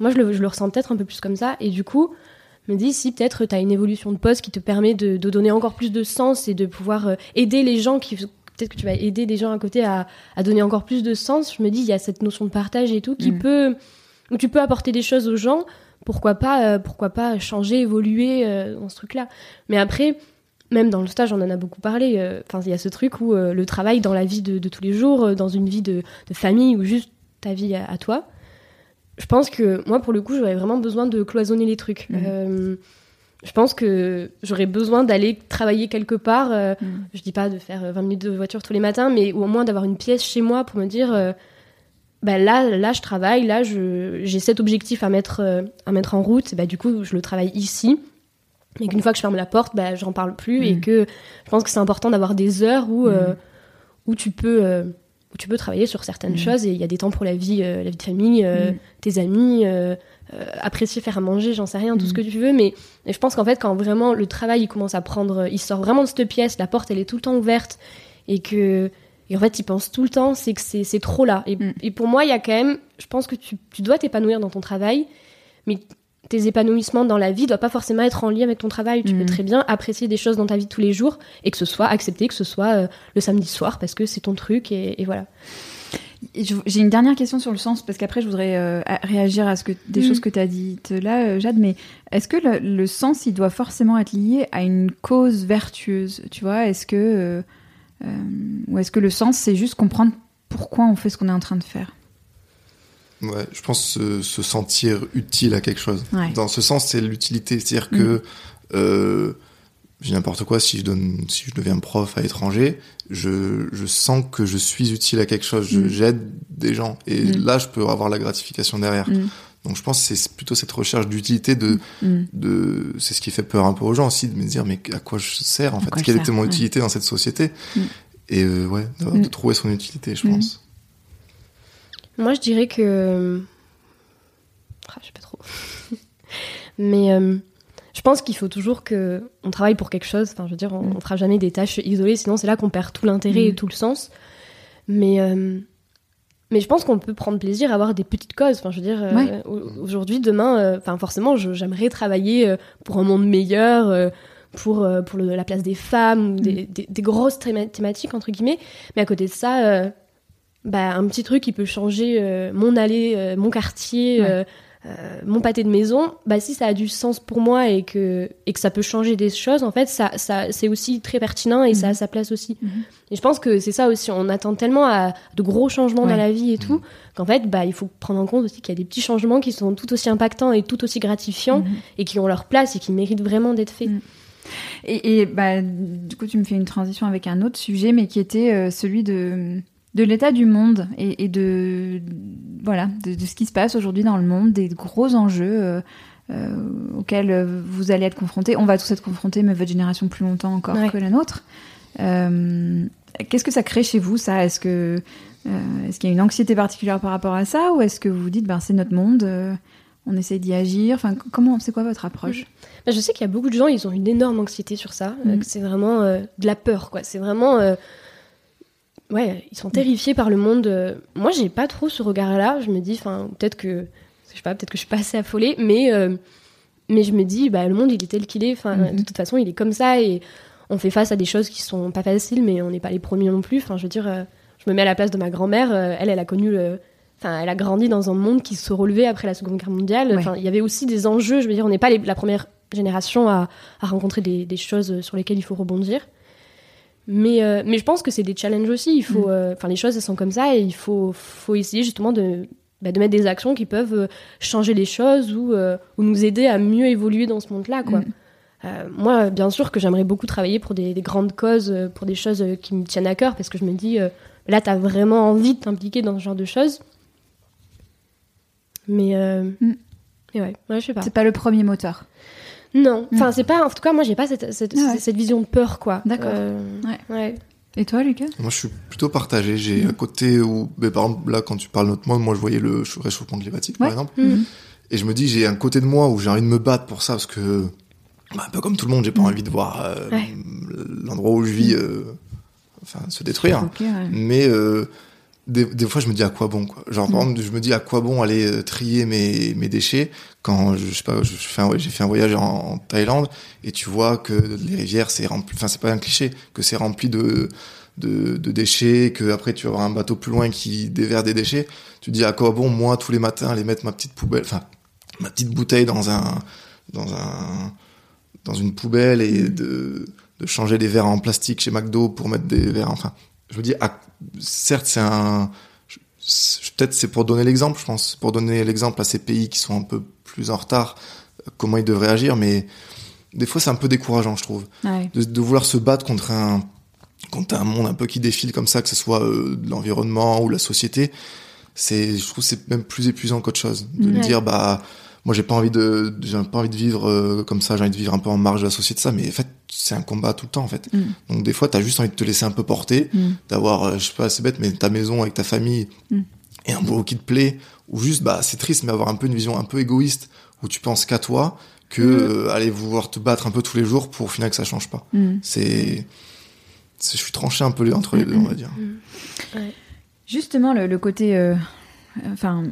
Speaker 2: Moi, je le, je le ressens peut-être un peu plus comme ça, et du coup, me dis si peut-être tu as une évolution de poste qui te permet de, de donner encore plus de sens et de pouvoir euh, aider les gens qui. Peut-être que tu vas aider des gens à côté à, à donner encore plus de sens. Je me dis, il y a cette notion de partage et tout qui
Speaker 1: Mhm.
Speaker 2: peut où tu peux apporter des choses aux gens, pourquoi pas, euh, pourquoi pas changer, évoluer euh, dans ce truc-là. Mais après, même dans le stage, on en a beaucoup parlé. euh, Enfin, il y a ce truc où le travail dans la vie de, de tous les jours, dans une vie de, de famille ou juste ta vie à, à toi. Je pense que moi, pour le coup, j'aurais vraiment besoin de cloisonner les trucs.
Speaker 1: Mhm.
Speaker 2: Euh, je pense que j'aurais besoin d'aller travailler quelque part. euh,
Speaker 1: Mm.
Speaker 2: je dis pas de faire euh, 20 minutes de voiture tous les matins, mais au moins d'avoir une pièce chez moi pour me dire, euh, bah là, là, je travaille, là, j'ai cet objectif à mettre, euh, à mettre en route, et bah, du coup, je le travaille ici. Et qu'une fois que je ferme la porte, bah, j'en parle plus, et
Speaker 1: Mm.
Speaker 2: que je pense que c'est important d'avoir des heures où, euh,
Speaker 1: Mm.
Speaker 2: où, tu peux, euh, où tu peux travailler sur certaines
Speaker 1: Mm.
Speaker 2: choses, et il y a des temps pour la vie, euh, la vie de famille, euh,
Speaker 1: Mm.
Speaker 2: tes amis, euh, apprécier faire à manger, j'en sais rien, tout
Speaker 1: Mm.
Speaker 2: ce que tu veux, mais je pense qu'en fait, quand vraiment le travail il commence à prendre, il sort vraiment de cette pièce, la porte elle est tout le temps ouverte, et que et en fait il pense tout le temps, c'est que c'est trop là. Et,
Speaker 1: Mm.
Speaker 2: et pour moi, il y a quand même, je pense que tu, tu dois t'épanouir dans ton travail, mais tes épanouissements dans la vie doivent pas forcément être en lien avec ton travail. Tu
Speaker 1: Mm.
Speaker 2: peux très bien apprécier des choses dans ta vie tous les jours et que ce soit accepté, que ce soit euh, le samedi soir parce que c'est ton truc et, et voilà.
Speaker 1: J'ai une dernière question sur le sens, parce qu'après, je voudrais euh, réagir à ce que, des
Speaker 2: Mhm.
Speaker 1: choses que tu as dites là, euh, Jade, mais est-ce que le, le sens, il doit forcément être lié à une cause vertueuse Tu vois, est-ce que. ou est-ce que le sens, c'est juste comprendre pourquoi on fait ce qu'on est en train de faire?
Speaker 3: Ouais, je pense se, se sentir utile à quelque chose.
Speaker 1: Ouais.
Speaker 3: Dans ce sens, c'est l'utilité. C'est-à-dire que euh, j'ai n'importe quoi, si je donne, si je deviens prof à l'étranger, je, je sens que je suis utile à quelque chose,
Speaker 1: Mm.
Speaker 3: j'aide des gens, et
Speaker 1: Mm.
Speaker 3: là, je peux avoir la gratification derrière.
Speaker 1: Mm.
Speaker 3: Donc, je pense que c'est plutôt cette recherche d'utilité de,
Speaker 1: Mm.
Speaker 3: de, c'est ce qui fait peur un peu aux gens aussi, de me dire, mais à quoi je sers, en
Speaker 1: À
Speaker 3: fait?
Speaker 1: je
Speaker 3: Quelle était mon
Speaker 1: ouais.
Speaker 3: utilité dans cette société?
Speaker 1: Mm.
Speaker 3: Et, euh, ouais, de,
Speaker 1: Mm.
Speaker 3: de trouver son utilité, je
Speaker 1: Mm.
Speaker 3: pense.
Speaker 2: Moi, je dirais que. Ah, je sais pas trop. Mais euh, je pense qu'il faut toujours que on travaille pour quelque chose. Enfin, je veux dire, on,
Speaker 1: Mm.
Speaker 2: on fera jamais des tâches isolées, sinon c'est là qu'on perd tout l'intérêt et
Speaker 1: Mm.
Speaker 2: tout le sens. Mais euh, mais je pense qu'on peut prendre plaisir à avoir des petites causes. Enfin, je veux dire, euh,
Speaker 1: Ouais.
Speaker 2: aujourd'hui, demain, enfin, forcément, j'aimerais travailler pour un monde meilleur. pour, pour le- la place des femmes, ou des, des- des grosses théma- thématiques, entre guillemets. Mais à côté de ça, euh, bah, un petit truc qui peut changer euh, mon allée, euh, mon quartier,
Speaker 1: Ouais.
Speaker 2: euh, mon pâté de maison, bah, si ça a du sens pour moi et que, et que ça peut changer des choses, en fait, ça, ça, c'est aussi très pertinent et ça a
Speaker 1: Mhm.
Speaker 2: sa place aussi.
Speaker 1: Mhm.
Speaker 2: Et je pense que c'est ça aussi, on attend tellement à de gros changements
Speaker 1: Ouais.
Speaker 2: dans la vie et tout,
Speaker 3: Mhm.
Speaker 2: qu'en fait, bah, il faut prendre en compte aussi qu'il y a des petits changements qui sont tout aussi impactants et tout aussi gratifiants et qui ont leur place et qui méritent vraiment d'être faits.
Speaker 1: Et, et, bah, du coup, tu me fais une transition avec un autre sujet, mais qui était euh, celui de, de l'état du monde et, et de, voilà, de, de ce qui se passe aujourd'hui dans le monde, des gros enjeux euh, euh, auxquels vous allez être confrontés. On va tous être confrontés, mais votre génération plus longtemps encore
Speaker 2: Ouais.
Speaker 1: que la nôtre. Euh, Qu'est-ce que ça crée chez vous, ça? Est-ce que est-ce qu'il y a une anxiété particulière par rapport à ça, ou est-ce que vous vous dites, ben, c'est notre monde, on essaie d'y agir? Enfin, comment, c'est quoi votre approche?
Speaker 2: Bah, je sais qu'il y a beaucoup de gens, ils ont une énorme anxiété sur ça. que c'est vraiment de la peur, quoi. C'est vraiment. Ouais, ils sont terrifiés par le monde. euh. Moi, j'ai pas trop ce regard-là. Je me dis, enfin, peut-être que. Je sais pas, peut-être que je suis pas assez affolée, mais. euh, Mais je me dis, bah, le monde, il est tel qu'il est. Enfin,
Speaker 1: Mhm.
Speaker 2: de toute façon, il est comme ça et on fait face à des choses qui sont pas faciles, mais on n'est pas les premiers non plus. Enfin, je veux dire, euh, je me mets à la place de ma grand-mère. euh, elle, elle a connu le. Enfin, elle a grandi dans un monde qui se relevait après la Seconde Guerre mondiale.
Speaker 1: Ouais.
Speaker 2: Enfin, il y avait aussi des enjeux. Je veux dire, on n'est pas les- la première génération à, à rencontrer des, des choses sur lesquelles il faut rebondir. Mais, euh, mais je pense que c'est des challenges aussi. Il faut,
Speaker 1: Mm.
Speaker 2: euh, enfin, les choses elles sont comme ça et il faut, faut essayer justement de, bah, de mettre des actions qui peuvent euh, changer les choses ou, ou nous aider à mieux évoluer dans ce monde-là, quoi.
Speaker 1: Mm.
Speaker 2: Euh, moi, bien sûr que j'aimerais beaucoup travailler pour des, des grandes causes, pour des choses qui me tiennent à cœur, parce que je me dis, euh, là, t'as vraiment envie de t'impliquer dans ce genre de choses. Mais, euh,
Speaker 1: Mm.
Speaker 2: mais ouais, ouais, je sais pas.
Speaker 1: C'est pas le premier moteur.
Speaker 2: Non,
Speaker 1: Mm.
Speaker 2: enfin, c'est pas, en tout cas, moi, j'ai pas cette, cette,
Speaker 1: Ah ouais.
Speaker 2: cette vision de peur, quoi.
Speaker 1: D'accord.
Speaker 2: Euh,
Speaker 1: Ouais.
Speaker 2: ouais.
Speaker 1: Et toi, Lucas?
Speaker 3: Moi, je suis plutôt partagé. J'ai à côté où, ben, par exemple, là, quand tu parles de notre monde, moi, je voyais le ch- réchauffement climatique, par exemple.
Speaker 2: Mm.
Speaker 3: Et je me dis, j'ai un côté de moi où j'ai envie de me battre pour ça, parce que, bah, un peu comme tout le monde, j'ai pas envie de voir euh,
Speaker 2: Ouais.
Speaker 3: l'endroit où je vis, euh, enfin, se détruire. Mais euh, des, des fois, je me dis à quoi bon, quoi? Genre, par
Speaker 1: Mm.
Speaker 3: exemple, je me dis à quoi bon aller euh, trier mes, mes déchets quand je, je sais pas, j'ai fait un voyage en, en Thaïlande et tu vois que les rivières, c'est rempli, enfin, c'est pas un cliché, que c'est rempli de, de, de déchets, que après tu vas avoir un bateau plus loin qui déverse des déchets. Tu te dis à quoi bon, moi, tous les matins, aller mettre ma petite poubelle, enfin, ma petite bouteille dans un, dans un, dans une poubelle et de, de changer des verres en plastique chez McDo pour mettre des verres, enfin, je me dis, ah, certes, c'est un, peut-être c'est pour donner l'exemple, je pense, pour donner l'exemple à ces pays qui sont un peu plus en retard, euh, comment ils devraient agir, mais des fois c'est un peu décourageant, je trouve,
Speaker 1: Ouais.
Speaker 3: de, de vouloir se battre contre un, contre un monde un peu qui défile comme ça, que ce soit euh, l'environnement ou la société. C'est, je trouve, que c'est même plus épuisant qu'autre chose, de me
Speaker 2: Ouais.
Speaker 3: dire, bah, moi j'ai pas envie de, j'ai pas envie de vivre euh, comme ça, j'ai envie de vivre un peu en marge de la société, ça, mais en fait, c'est un combat tout le temps, en fait.
Speaker 1: Mm.
Speaker 3: Donc des fois, t'as juste envie de te laisser un peu porter,
Speaker 1: Mm.
Speaker 3: d'avoir, euh, je sais pas, c'est bête, mais ta maison avec ta famille
Speaker 1: Mm.
Speaker 3: et un boulot qui te plaît, ou juste, bah, c'est triste, mais avoir un peu une vision un peu égoïste, où tu penses qu'à toi, que
Speaker 2: Mm.
Speaker 3: euh, aller vouloir te battre un peu tous les jours pour au final que ça change pas.
Speaker 1: Mm.
Speaker 3: C'est, je suis tranché un peu entre les deux, on va dire.
Speaker 1: Justement, le, le côté euh, enfin,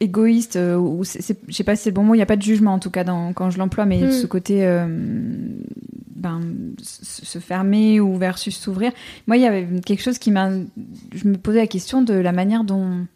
Speaker 1: égoïste, euh, ou je sais pas si c'est le bon mot, il n'y a pas de jugement en tout cas dans, quand je l'emploie, mais
Speaker 2: Mm.
Speaker 1: ce côté euh, ben, se se fermer ou versus s'ouvrir. Moi, il y avait quelque chose qui m'a. Je me posais la question de la manière dont,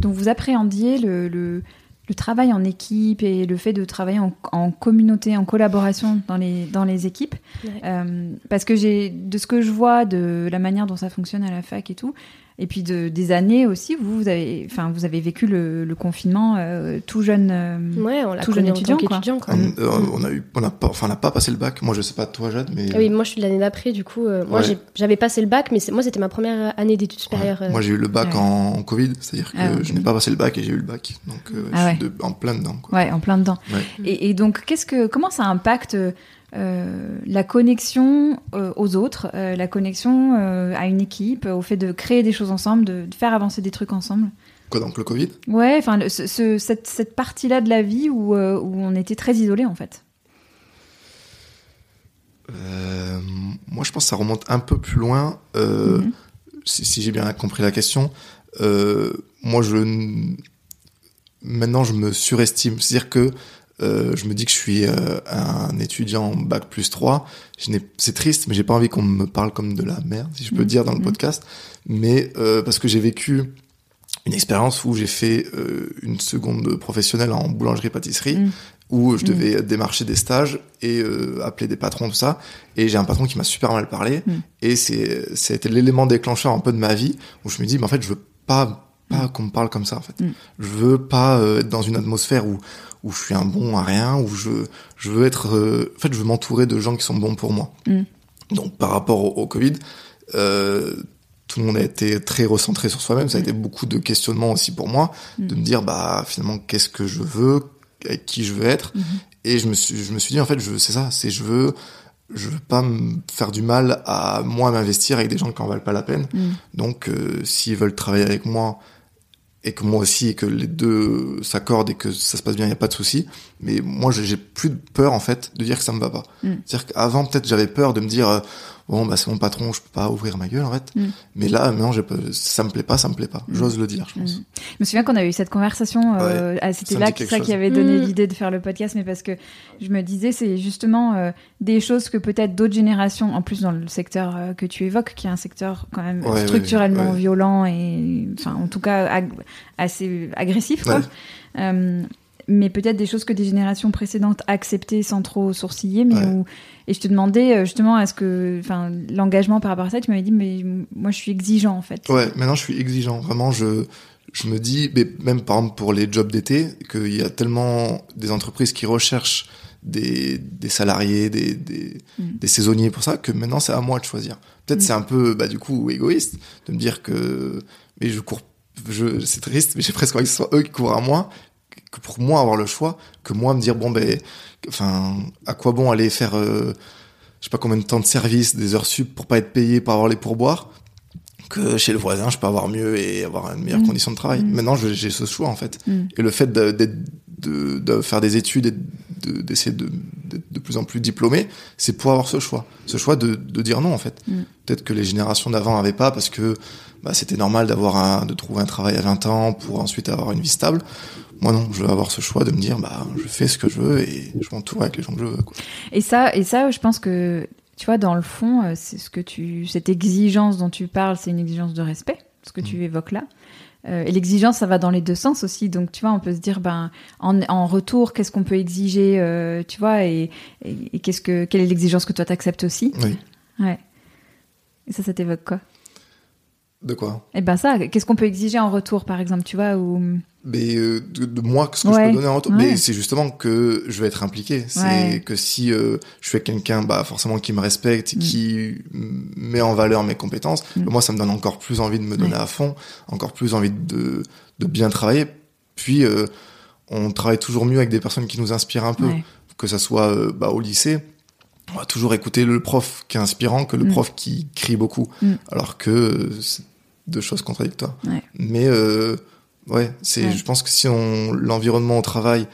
Speaker 1: dont vous appréhendiez le, le, le travail en équipe et le fait de travailler en, en communauté, en collaboration dans les, dans les équipes.
Speaker 2: Ouais.
Speaker 1: Euh, parce que j'ai, de ce que je vois, de la manière dont ça fonctionne à la fac et tout, et puis de, des années aussi. Vous, vous avez, enfin, vous avez vécu le, le confinement euh, tout jeune, euh,
Speaker 2: Ouais, on l'a
Speaker 1: tout jeune étudiant, quoi.
Speaker 2: quoi.
Speaker 3: On, euh, on a eu, on a pas, enfin, on n'a pas passé le bac. Moi, je sais pas toi, Jade, mais
Speaker 2: Ah oui, moi je suis de l'année d'après, du coup, euh, moi
Speaker 3: Ouais.
Speaker 2: j'avais passé le bac, mais moi c'était ma première année d'études supérieures.
Speaker 3: Ouais.
Speaker 2: euh.
Speaker 3: Moi, j'ai eu le bac
Speaker 1: ouais.
Speaker 3: en, en Covid, c'est-à-dire que
Speaker 1: Ah, ok.
Speaker 3: je n'ai pas passé le bac et j'ai eu le bac, donc euh,
Speaker 1: Ah
Speaker 3: je suis
Speaker 1: ouais.
Speaker 3: de- en plein dedans. Quoi.
Speaker 1: ouais, en plein dedans.
Speaker 3: Ouais.
Speaker 1: Et, et donc, qu'est-ce que, comment ça impacte euh, la connexion euh, aux autres, euh, la connexion à une équipe, au fait de créer des choses ensemble, de, de faire avancer des trucs ensemble
Speaker 3: Quoi, donc le Covid?
Speaker 1: Ouais, enfin, le- ce- ce- cette, cette partie-là de la vie où, où on était très isolés, en fait.
Speaker 3: Moi, je pense que ça remonte un peu plus loin.
Speaker 1: Mhm.
Speaker 3: Si, si j'ai bien compris la question, moi, je maintenant, je me surestime. C'est-à-dire que euh, je me dis que je suis euh, un étudiant en bac plus 3. Je n'ai- C'est triste, mais j'ai pas envie qu'on me parle comme de la merde, si je peux
Speaker 1: Mhm.
Speaker 3: dire dans le
Speaker 1: Mhm.
Speaker 3: podcast. Mais euh, parce que j'ai vécu une expérience où j'ai fait une seconde professionnelle en boulangerie-pâtisserie,
Speaker 1: Mhm.
Speaker 3: où je devais démarcher des stages et appeler des patrons, tout ça. Et j'ai un patron qui m'a super mal parlé. Et c'était l'élément déclencheur un peu de ma vie où je me dis, mais en fait, je veux pas, pas qu'on me parle comme ça, en fait. Je veux pas être dans une atmosphère où, où je suis un bon à rien, où je, je veux être, euh, en fait, je veux m'entourer de gens qui sont bons pour moi.
Speaker 1: Mhm.
Speaker 3: Donc, par rapport au, au Covid, euh, tout le monde a été très recentré sur soi-même. Ça a
Speaker 1: Mhm.
Speaker 3: été beaucoup de questionnements aussi pour moi, de
Speaker 1: Mhm.
Speaker 3: me dire, bah, finalement, qu'est-ce que je veux, avec qui je veux être.
Speaker 1: Mhm.
Speaker 3: Et je me suis, je me suis dit, en fait, je, c'est ça, c'est je veux, je veux pas me faire du mal à moi m'investir avec des gens qui en valent pas la peine. Donc, euh, s'ils veulent travailler avec moi et que moi aussi et que les deux s'accordent et que ça se passe bien, il y a pas de souci. Mais moi, j'ai j'ai plus de peur en fait de dire que ça me va pas.
Speaker 1: Mm.
Speaker 3: C'est-à-dire qu'avant, peut-être, j'avais peur de me dire, euh, bon, bah c'est mon patron, je peux pas ouvrir ma gueule en fait.
Speaker 1: Mm.
Speaker 3: Mais là, j'ai pas- ça me plaît pas, ça me plaît pas.
Speaker 1: Mm.
Speaker 3: J'ose le dire, je pense.
Speaker 1: Mhm. Je me souviens qu'on a eu cette conversation. euh, ah, C'était là que ça
Speaker 3: chose.
Speaker 1: qui avait donné l'idée de faire le podcast, mais parce que je me disais, c'est justement euh, des choses que peut-être d'autres générations, en plus dans le secteur euh, que tu évoques, qui est un secteur quand même
Speaker 3: ouais,
Speaker 1: structurellement
Speaker 3: ouais.
Speaker 1: violent et, enfin, en tout cas, ag- assez agressif, quoi. Mais peut-être des choses que des générations précédentes acceptaient sans trop sourciller, mais
Speaker 3: Ouais.
Speaker 1: où- et je te demandais euh, justement, est-ce que, enfin, l'engagement par rapport à ça, tu m'avais dit, mais moi, je suis exigeant en fait.
Speaker 3: Ouais, maintenant je suis exigeant. Vraiment, je, je me dis, mais même par exemple pour les jobs d'été, qu'il y a tellement des entreprises qui recherchent des, des salariés, des, des,
Speaker 1: Mm.
Speaker 3: des saisonniers pour ça, que maintenant c'est à moi de choisir. Peut-être
Speaker 1: Mm.
Speaker 3: c'est un peu, bah, du coup, égoïste de me dire que, mais je cours, je, c'est triste, mais j'ai presque envie que ce soit eux qui courent à moi, que pour moi avoir le choix, que moi me dire, bon, ben, enfin, à quoi bon aller faire, euh, je sais pas combien de temps de service, des heures sup pour pas être payé, pour avoir les pourboires, que chez le voisin, je peux avoir mieux et avoir une meilleure
Speaker 1: Mm.
Speaker 3: condition de travail.
Speaker 1: Mm.
Speaker 3: Maintenant, j'ai ce choix, en fait.
Speaker 1: Mm.
Speaker 3: Et le fait d'être- de, de faire des études et de- d'essayer de, d'être de plus en plus diplômé, c'est pour avoir ce choix. Ce choix de, de dire non, en fait.
Speaker 1: Mm.
Speaker 3: Peut-être que les générations d'avant n'avaient pas parce que bah, c'était normal d'avoir un, de trouver un travail à 20 ans pour ensuite avoir une vie stable. Moi, non, je veux avoir ce choix de me dire, bah, je fais ce que je veux et je m'entoure avec les gens que je veux, quoi.
Speaker 1: Et ça, et ça, je pense que, tu vois, dans le fond, euh, c'est ce que tu, cette exigence dont tu parles, c'est une exigence de respect, ce que tu
Speaker 3: Mm.
Speaker 1: évoques là. Euh, et l'exigence, ça va dans les deux sens aussi. Donc, tu vois, on peut se dire, ben, en, en retour, qu'est-ce qu'on peut exiger, euh, tu vois, et, et, et qu'est-ce que, quelle est l'exigence que toi t'acceptes aussi?
Speaker 3: Oui.
Speaker 1: Ouais. Et ça, ça t'évoque quoi?
Speaker 3: De quoi?
Speaker 1: Eh ben ça, qu'est-ce qu'on peut exiger en retour, par exemple, tu vois, ou
Speaker 3: mais euh, de, de moi ce que
Speaker 1: Ouais,
Speaker 3: je peux donner en retour
Speaker 1: ouais.
Speaker 3: mais c'est justement que je vais être impliqué c'est
Speaker 1: Ouais.
Speaker 3: que si euh, je suis quelqu'un bah forcément qui me respecte
Speaker 1: Mm.
Speaker 3: qui met en valeur mes compétences
Speaker 1: Mm.
Speaker 3: moi ça me donne encore plus envie de me donner à fond encore plus envie de de bien travailler puis euh, on travaille toujours mieux avec des personnes qui nous inspirent un peu que ça soit bah, au lycée on va toujours écouter le prof qui est inspirant que le
Speaker 1: Mm.
Speaker 3: prof qui crie beaucoup alors que c'est deux choses contradictoires
Speaker 1: Ouais.
Speaker 3: mais euh, ouais, c'est.
Speaker 1: Ouais.
Speaker 3: Je pense que si on l'environnement au travail,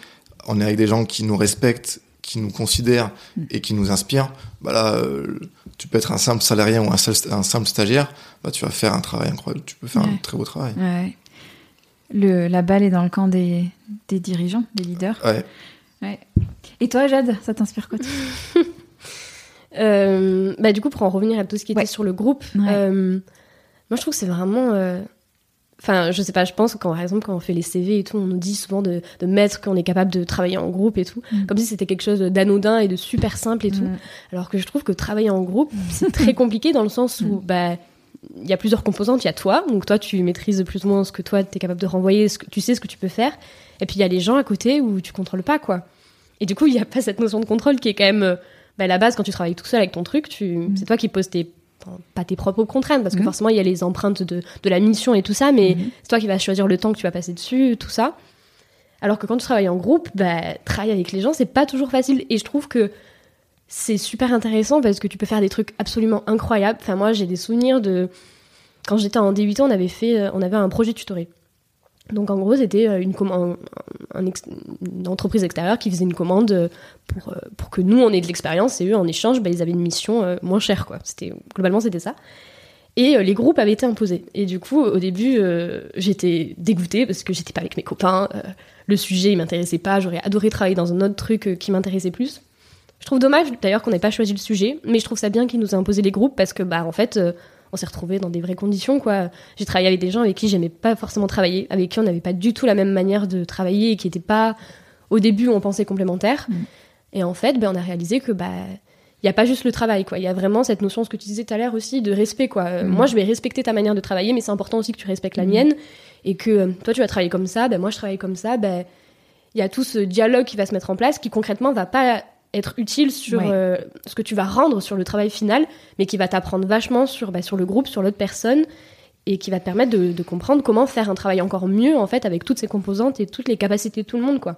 Speaker 3: on est avec des gens qui nous respectent, qui nous considèrent
Speaker 1: Mm.
Speaker 3: et qui nous inspirent, bah là, euh, tu peux être un simple salarié ou un, seul- un simple stagiaire, bah tu vas faire un travail incroyable, tu peux faire un très beau travail.
Speaker 1: ouais. Le, la balle est dans le camp des, des dirigeants, des leaders.
Speaker 3: Ouais.
Speaker 1: Ouais. Et toi, Jade, ça t'inspire quoi
Speaker 2: Euh, bah, du coup, pour en revenir à tout ce qui était
Speaker 1: Ouais.
Speaker 2: sur le groupe,
Speaker 1: Ouais.
Speaker 2: euh, moi je trouve que c'est vraiment. euh, Enfin, je sais pas, je pense quand, par exemple, quand on fait les CV et tout, on nous dit souvent de, de mettre qu'on est capable de travailler en groupe et tout,
Speaker 1: Mm.
Speaker 2: comme si c'était quelque chose d'anodin et de super simple et tout.
Speaker 1: Mm.
Speaker 2: Alors que je trouve que travailler en groupe, c'est très compliqué dans le sens où, bah, il y a plusieurs composantes. Il y a toi, donc toi, tu maîtrises plus ou moins ce que toi, tu es capable de renvoyer, ce que, tu sais ce que tu peux faire. Et puis il y a les gens à côté où tu contrôles pas, quoi. Et du coup, il n'y a pas cette notion de contrôle qui est quand même euh, bah, la base quand tu travailles tout seul avec ton truc. Tu... Mm. C'est toi qui poses tes pas tes propres contraintes, parce que mm. forcément, il y a les empreintes de, de, la mission et tout ça, mais mm. c'est toi qui vas choisir le temps que tu vas passer dessus, tout ça. Alors que quand tu travailles en groupe, bah, travailler avec les gens, c'est pas toujours facile. Et je trouve que c'est super intéressant parce que tu peux faire des trucs absolument incroyables. Enfin, moi, j'ai des souvenirs de. Quand j'étais en D8 on avait fait, euh, on avait un projet tutoré. Donc, en gros, c'était euh, une, entreprise extérieure qui faisait une commande euh, pour, pour que nous, on ait de l'expérience et eux, en échange, bah, ils avaient une mission moins chère, quoi. Globalement, c'était ça. Et les groupes avaient été imposés. Et du coup, au début, j'étais dégoûtée parce que j'étais pas avec mes copains. le sujet, il m'intéressait pas. J'aurais adoré travailler dans un autre truc qui m'intéressait plus. Je trouve dommage d'ailleurs qu'on n'ait pas choisi le sujet, mais je trouve ça bien qu'il nous ait imposé les groupes parce que bah en fait euh, on s'est retrouvés dans des vraies conditions quoi. J'ai travaillé avec des gens avec qui j'aimais pas forcément travailler, avec qui on n'avait pas du tout la même manière de travailler et qui n'étaient pas au début on pensait complémentaires. Mm. Et en fait, ben, on a réalisé que bah il n'y a pas juste le travail, quoi. Il y a vraiment cette notion, ce que tu disais tout à l'heure aussi, de respect, quoi. Euh, mm. Moi, je vais respecter ta manière de travailler, mais c'est important aussi que tu respectes la mm. mienne et que euh, toi, tu vas travailler comme ça, ben moi, je travaille comme ça, ben il y a tout ce dialogue qui va se mettre en place qui concrètement va pas être utile sur euh, ce que tu vas rendre sur le travail final, mais qui va t'apprendre vachement sur, bah, sur le groupe, sur l'autre personne, et qui va te permettre de, comprendre comment faire un travail encore mieux, en fait, avec toutes ces composantes et toutes les capacités de tout le monde, quoi.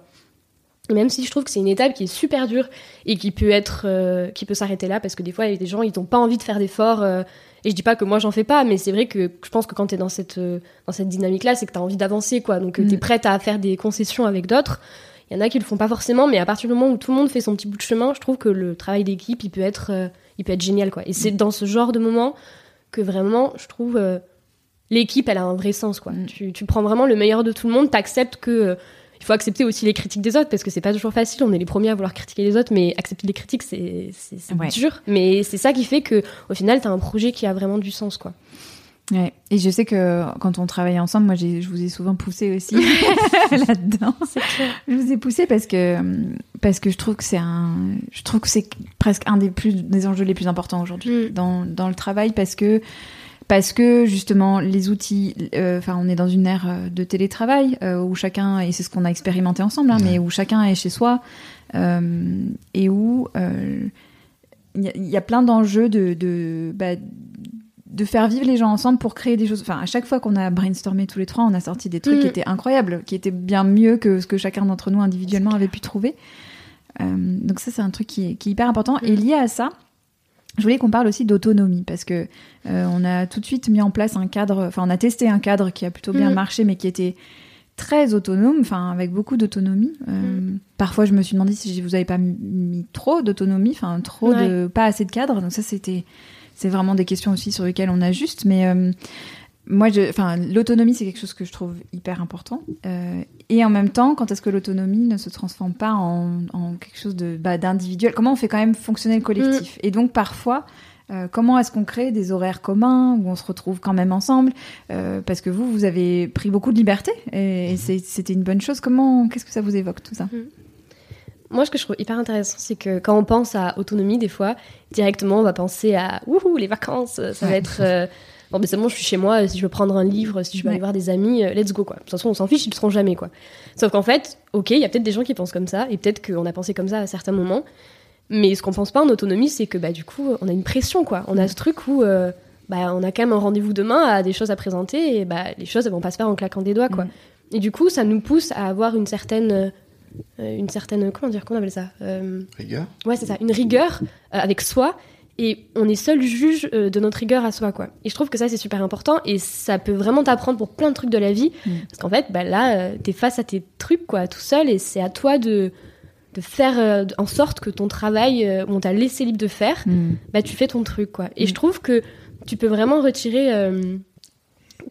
Speaker 2: Et même si je trouve que c'est une étape qui est super dure et qui peut être, euh, qui peut s'arrêter là, parce que des fois, il y a des gens, ils n'ont pas envie de faire d'efforts, euh, et je dis pas que moi j'en fais pas, mais c'est vrai que je pense que quand tu es dans cette, dans cette dynamique-là, c'est que tu as envie d'avancer, quoi. Donc, tu es mm. prête à faire des concessions avec d'autres. Il y en a qui le font pas forcément, mais à partir du moment où tout le monde fait son petit bout de chemin, je trouve que le travail d'équipe, il peut être, euh, il peut être génial, quoi. Et c'est dans ce genre de moment que vraiment, je trouve, euh, l'équipe, elle a un vrai sens, quoi. Mm. Tu, prends vraiment le meilleur de tout le monde, t'acceptes que euh, il faut accepter aussi les critiques des autres parce que c'est pas toujours facile. On est les premiers à vouloir critiquer les autres, mais accepter les critiques, c'est dur. Mais c'est ça qui fait que, au final, t'as un projet qui a vraiment du sens, quoi.
Speaker 1: Ouais. Et je sais que quand on travaille ensemble, moi, je vous ai souvent poussé aussi là-dedans. Je vous ai poussé parce que parce que je trouve que c'est un, je trouve que c'est presque un des plus des enjeux les plus importants aujourd'hui mm. dans dans le travail parce que parce que justement les outils, euh, enfin on est dans une ère euh, de télétravail euh, où chacun et c'est ce qu'on a expérimenté ensemble, hein, mais où chacun est chez soi et où il y, y, a plein d'enjeux de, de bah, de faire vivre les gens ensemble pour créer des choses. Enfin, à chaque fois qu'on a brainstormé tous les trois, on a sorti des trucs qui mm. étaient incroyables, qui étaient bien mieux que ce que chacun d'entre nous individuellement avait pu trouver. Euh, donc ça, c'est un truc qui est, hyper important. Et mm. lié à ça, je voulais qu'on parle aussi d'autonomie parce que euh, on a tout de suite mis en place un cadre. Enfin, on a testé un cadre qui a plutôt bien mm. marché, mais qui était très autonome, enfin avec beaucoup d'autonomie. Euh, parfois, je me suis demandé si vous avez pas mis trop d'autonomie, enfin trop de pas assez de cadre. Donc ça, c'était c'est vraiment des questions aussi sur lesquelles on ajuste. Mais euh, moi, enfin, l'autonomie, c'est quelque chose que je trouve hyper important. Euh, et en même temps, quand est-ce que l'autonomie ne se transforme pas en, quelque chose de bah, d'individuel? Comment on fait quand même fonctionner le collectif? Mm. Et donc, parfois, euh, comment est-ce qu'on crée des horaires communs où on se retrouve quand même ensemble? Parce que vous, vous avez pris beaucoup de liberté et, c'était une bonne chose. Comment, qu'est-ce que ça vous évoque tout ça? Mm.
Speaker 2: Moi, ce que je trouve hyper intéressant, c'est que quand on pense à autonomie, des fois, directement, on va penser à ouh, les vacances, ça va être. Euh, bon, mais c'est bon, je suis chez moi, si je veux prendre un livre, si je veux aller voir des amis, euh, let's go, quoi. De toute façon, on s'en fiche, ils ne seront jamais, quoi. Sauf qu'en fait, ok, il y a peut-être des gens qui pensent comme ça, et peut-être qu'on a pensé comme ça à certains moments, mais ce qu'on pense pas en autonomie, c'est que, bah, du coup, on a une pression, quoi. On a ce truc où. Euh, bah, on a quand même un rendez-vous demain à des choses à présenter et bah, les choses elles vont pas se faire en claquant des doigts quoi. Mm. Et du coup, ça nous pousse à avoir une certaine euh, une certaine comment dire qu'on appelle ça
Speaker 3: euh, rigueur
Speaker 2: ouais c'est ça une rigueur euh, avec soi et on est seul juge de notre rigueur à soi quoi et je trouve que ça c'est super important et ça peut vraiment t'apprendre pour plein de trucs de la vie mm. parce qu'en fait bah, là t'es face à tes trucs quoi tout seul et c'est à toi de de faire en sorte que ton travail où on t'a laissé libre de faire mm. bah tu fais ton truc quoi et je mm. trouve que tu peux vraiment retirer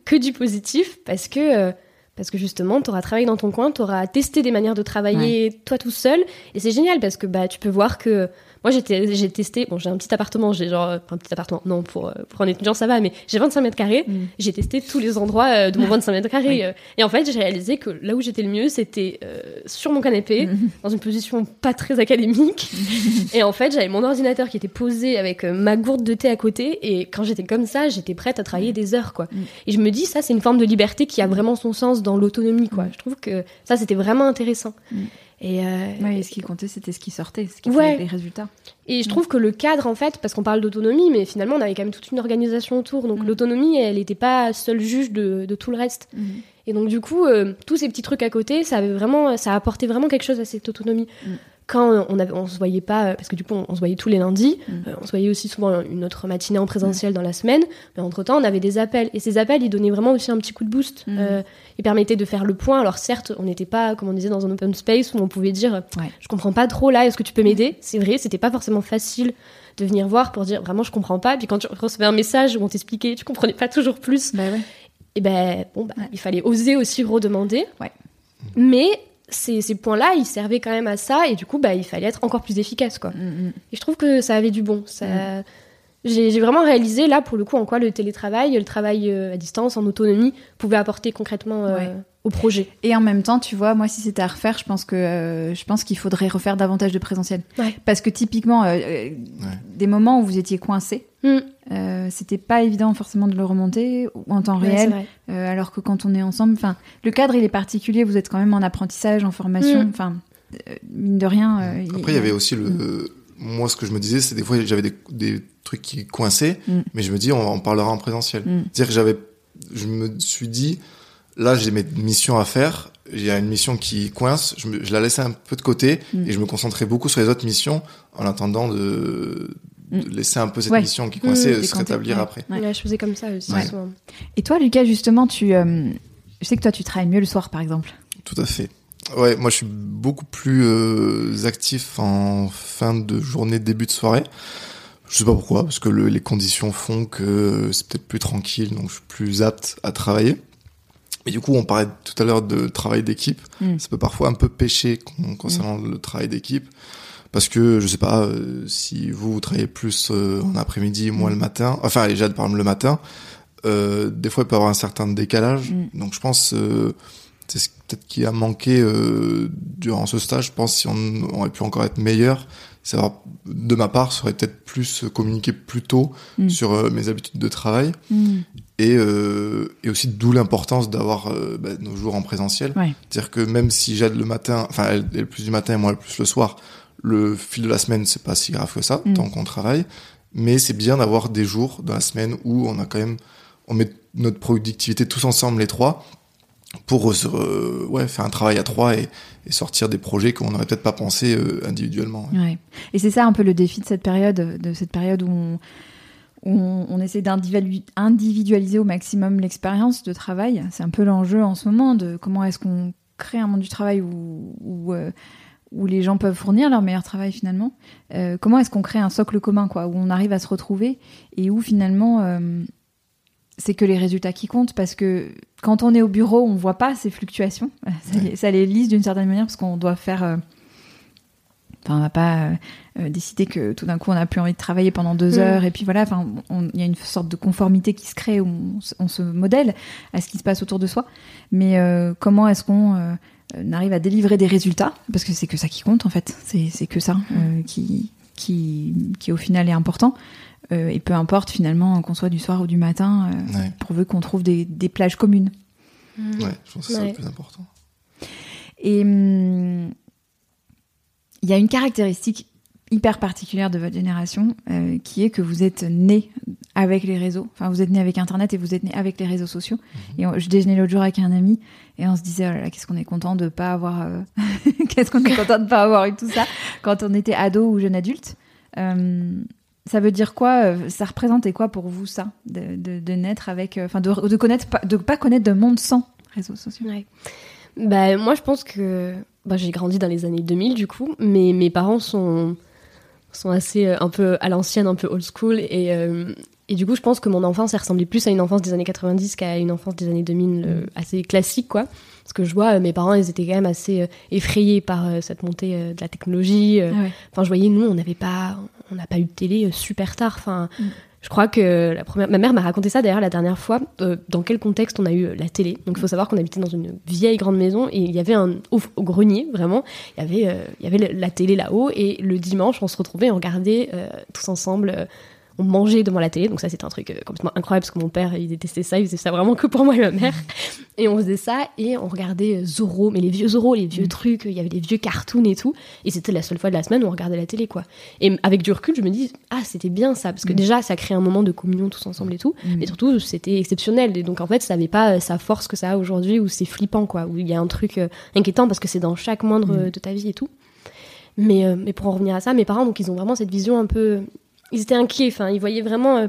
Speaker 2: que du positif parce que parce que justement, tu auras travaillé dans ton coin, tu auras testé des manières de travailler toi tout seul. Et c'est génial parce que bah, tu peux voir que moi j'ai testé bon j'ai un petit appartement j'ai genre un petit appartement non pour euh, pour un étudiant ça va mais j'ai 25 mètres carrés. Mm. j'ai testé tous les endroits euh, de mon 25 mètres carrés euh, et en fait j'ai réalisé que là où j'étais le mieux c'était sur mon canapé mm. dans une position pas très académique. Et en fait j'avais mon ordinateur qui était posé avec ma gourde de thé à côté. Et quand j'étais comme ça j'étais prête à travailler des heures quoi. Et je me dis ça c'est une forme de liberté qui a vraiment son sens dans l'autonomie quoi. Je trouve que ça c'était vraiment intéressant
Speaker 1: et, euh, ce qui comptait, c'était ce qui sortait, ce qui faisait les résultats.
Speaker 2: Et je trouve que le cadre, en fait, parce qu'on parle d'autonomie, mais finalement, on avait quand même toute une organisation autour. Donc mm. l'autonomie, elle n'était pas seule juge de, de, tout le reste. Mm. Et donc, du coup, euh, tous ces petits trucs à côté, ça, avait vraiment, ça a apporté vraiment quelque chose à cette autonomie. Quand on, avait, on se voyait pas, parce que du coup on, se voyait tous les lundis, mm. euh, on se voyait aussi souvent une autre matinée en présentiel dans la semaine, mais entre temps on avait des appels et ces appels ils donnaient vraiment aussi un petit coup de boost. Mm. Euh, ils permettaient de faire le point. Alors certes on n'était pas comme on disait dans un open space où on pouvait dire je comprends pas trop là, est-ce que tu peux m'aider? C'est vrai, c'était pas forcément facile de venir voir pour dire vraiment je comprends pas. Puis quand tu recevais un message où on t'expliquait, tu comprenais pas toujours plus.
Speaker 1: Bah
Speaker 2: et ben bon bah, il fallait oser aussi redemander. Mais ces, ces points-là, ils servaient quand même à ça, et du coup, bah, il fallait être encore plus efficace, quoi. Mm, mm. Et je trouve que ça avait du bon. Ça... Mm. J'ai vraiment réalisé, là, pour le coup, en quoi le télétravail, le travail euh, à distance, en autonomie, pouvait apporter concrètement euh, au projet.
Speaker 1: Et en même temps, tu vois, moi, si c'était à refaire, je pense que euh, je pense qu'il faudrait refaire davantage de présentiel. Parce que typiquement, des moments où vous étiez coincé, euh, c'était pas évident forcément de le remonter en temps réel, euh, alors que quand on est ensemble, enfin, le cadre il est particulier. Vous êtes quand même en apprentissage, en formation, mm. enfin, euh, mine de rien.
Speaker 3: Après, il y avait aussi le. Mm. Moi, ce que je me disais, c'est des fois j'avais des, des, trucs qui coinçaient, mm. mais je me dis on en parlera en présentiel. C'est-à-dire que j'avais, je me suis dit, là j'ai mes missions à faire, il y a une mission qui coince, je, je, la laissais un peu de côté et je me concentrais beaucoup sur les autres missions en attendant de, de mm. laisser un peu cette mission qui coinçait mmh, se rétablir après.
Speaker 2: Ouais. je faisais comme ça aussi souvent.
Speaker 1: Et toi, Lucas, justement, tu, euh, je sais que toi, tu travailles mieux le soir, par exemple.
Speaker 3: Tout à fait. Ouais, moi, je suis beaucoup plus euh, actif en fin de journée, début de soirée. Je sais pas pourquoi, parce que les conditions font que c'est peut-être plus tranquille, donc je suis plus apte à travailler. Et du coup, on parlait tout à l'heure de travail d'équipe. Mm. Ça peut parfois un peu pêcher concernant mm. le travail d'équipe parce que je sais pas euh, si vous, vous travaillez plus euh, en après-midi, moi le mm. matin. Enfin, déjà par exemple le matin. Euh, des fois, il peut y avoir un certain décalage. Mm. Donc, je pense c'est peut-être qui a manqué durant ce stage. Je pense si on aurait pu encore être meilleur, savoir de ma part, ça aurait peut-être plus communiqué plus tôt mm. sur mes habitudes de travail. Et, et aussi d'où l'importance d'avoir bah, nos jours en présentiel. C'est-à-dire que même si j'aide le matin, enfin elle est le plus du matin et moi le plus le soir, le fil de la semaine, c'est pas si grave que ça, mm. tant qu'on travaille. Mais c'est bien d'avoir des jours dans la semaine où on a quand même, on met notre productivité tous ensemble, les trois, pour euh, ouais, faire un travail à trois et, sortir des projets qu'on n'aurait peut-être pas pensé euh, individuellement.
Speaker 1: Ouais. Et c'est ça un peu le défi de cette période, de cette période où on, on, essaie d'individualiser au maximum l'expérience de travail. C'est un peu l'enjeu en ce moment de comment est-ce qu'on crée un monde du travail où, euh, où les gens peuvent fournir leur meilleur travail finalement. Euh, comment est-ce qu'on crée un socle commun, quoi, où on arrive à se retrouver et où finalement euh, c'est que les résultats qui comptent? Parce que quand on est au bureau, on voit pas ces fluctuations. Ça, les, lise d'une certaine manière parce qu'on doit faire. Euh, enfin, on va pas décider que tout d'un coup on n'a plus envie de travailler pendant deux mm. heures et puis voilà. Enfin, il y a une sorte de conformité qui se crée où on, on, se modèle à ce qui se passe autour de soi. Mais comment est-ce qu'on n'arrive à délivrer des résultats, parce que c'est que ça qui compte en fait, c'est que ça euh, qui, qui, qui au final est important. Euh, et peu importe finalement qu'on soit du soir ou du matin, pourvu qu'on trouve des, des, plages communes.
Speaker 3: Mmh. Ouais, je pense que c'est le plus important.
Speaker 1: Et hum, il y a une caractéristique hyper particulière de votre génération, qui est que vous êtes né avec les réseaux. Enfin, vous êtes né avec Internet et vous êtes né avec les réseaux sociaux. Mhm. Et je déjeunais l'autre jour avec un ami et on se disait, oh là là, qu'est-ce qu'on est content de pas avoir, euh, qu'est-ce qu'on est content de pas avoir eu tout ça quand on était ado ou jeune adulte. Euh, ça veut dire quoi euh, Ça représentait quoi pour vous ça, de, de, naître avec, enfin, de, de connaître, de pas connaître de monde sans réseaux sociaux?
Speaker 2: Ouais. Bah, moi, je pense que bah, j'ai grandi dans les années 2000 du coup, mais mes parents sont sont assez un peu à l'ancienne, un peu old school et et du coup, je pense que mon enfance, elle ressemblait plus à une enfance des années 90 qu'à une enfance des années 2000 euh, assez classique, quoi. Parce que je vois, euh, mes parents, ils étaient quand même assez euh, effrayés par cette montée de la technologie. Enfin, je voyais, nous, on n'avait pas, on n'a pas eu de télé super tard. Enfin, mm. je crois que la première, ma mère m'a raconté ça d'ailleurs la dernière fois. dans quel contexte on a eu la télé Donc, il faut savoir qu'on habitait dans une vieille grande maison et il y avait un au, grenier, vraiment. Il y avait, il y avait la télé là-haut et le dimanche, on se retrouvait, on regardait tous ensemble on mangeait devant la télé, donc ça c'était un truc euh, complètement incroyable parce que mon père il détestait ça, il faisait ça vraiment que pour moi et ma mère. Et on faisait ça et on regardait euh, Zorro, mais les vieux Zorro, les vieux mm. trucs, il y avait des vieux cartoons et tout. Et c'était la seule fois de la semaine où on regardait la télé quoi. Et avec du recul, je me dis ah c'était bien ça parce que mm. déjà ça crée un moment de communion tous ensemble et tout, mm. mais surtout c'était exceptionnel. Et donc en fait ça n'avait pas euh, sa force que ça a aujourd'hui où c'est flippant quoi, où il y a un truc inquiétant parce que c'est dans chaque moindre de ta vie et tout. Mais, mais pour en revenir à ça, mes parents, donc ils ont vraiment cette vision un peu ils étaient inquiets. Enfin, ils voyaient vraiment. Euh,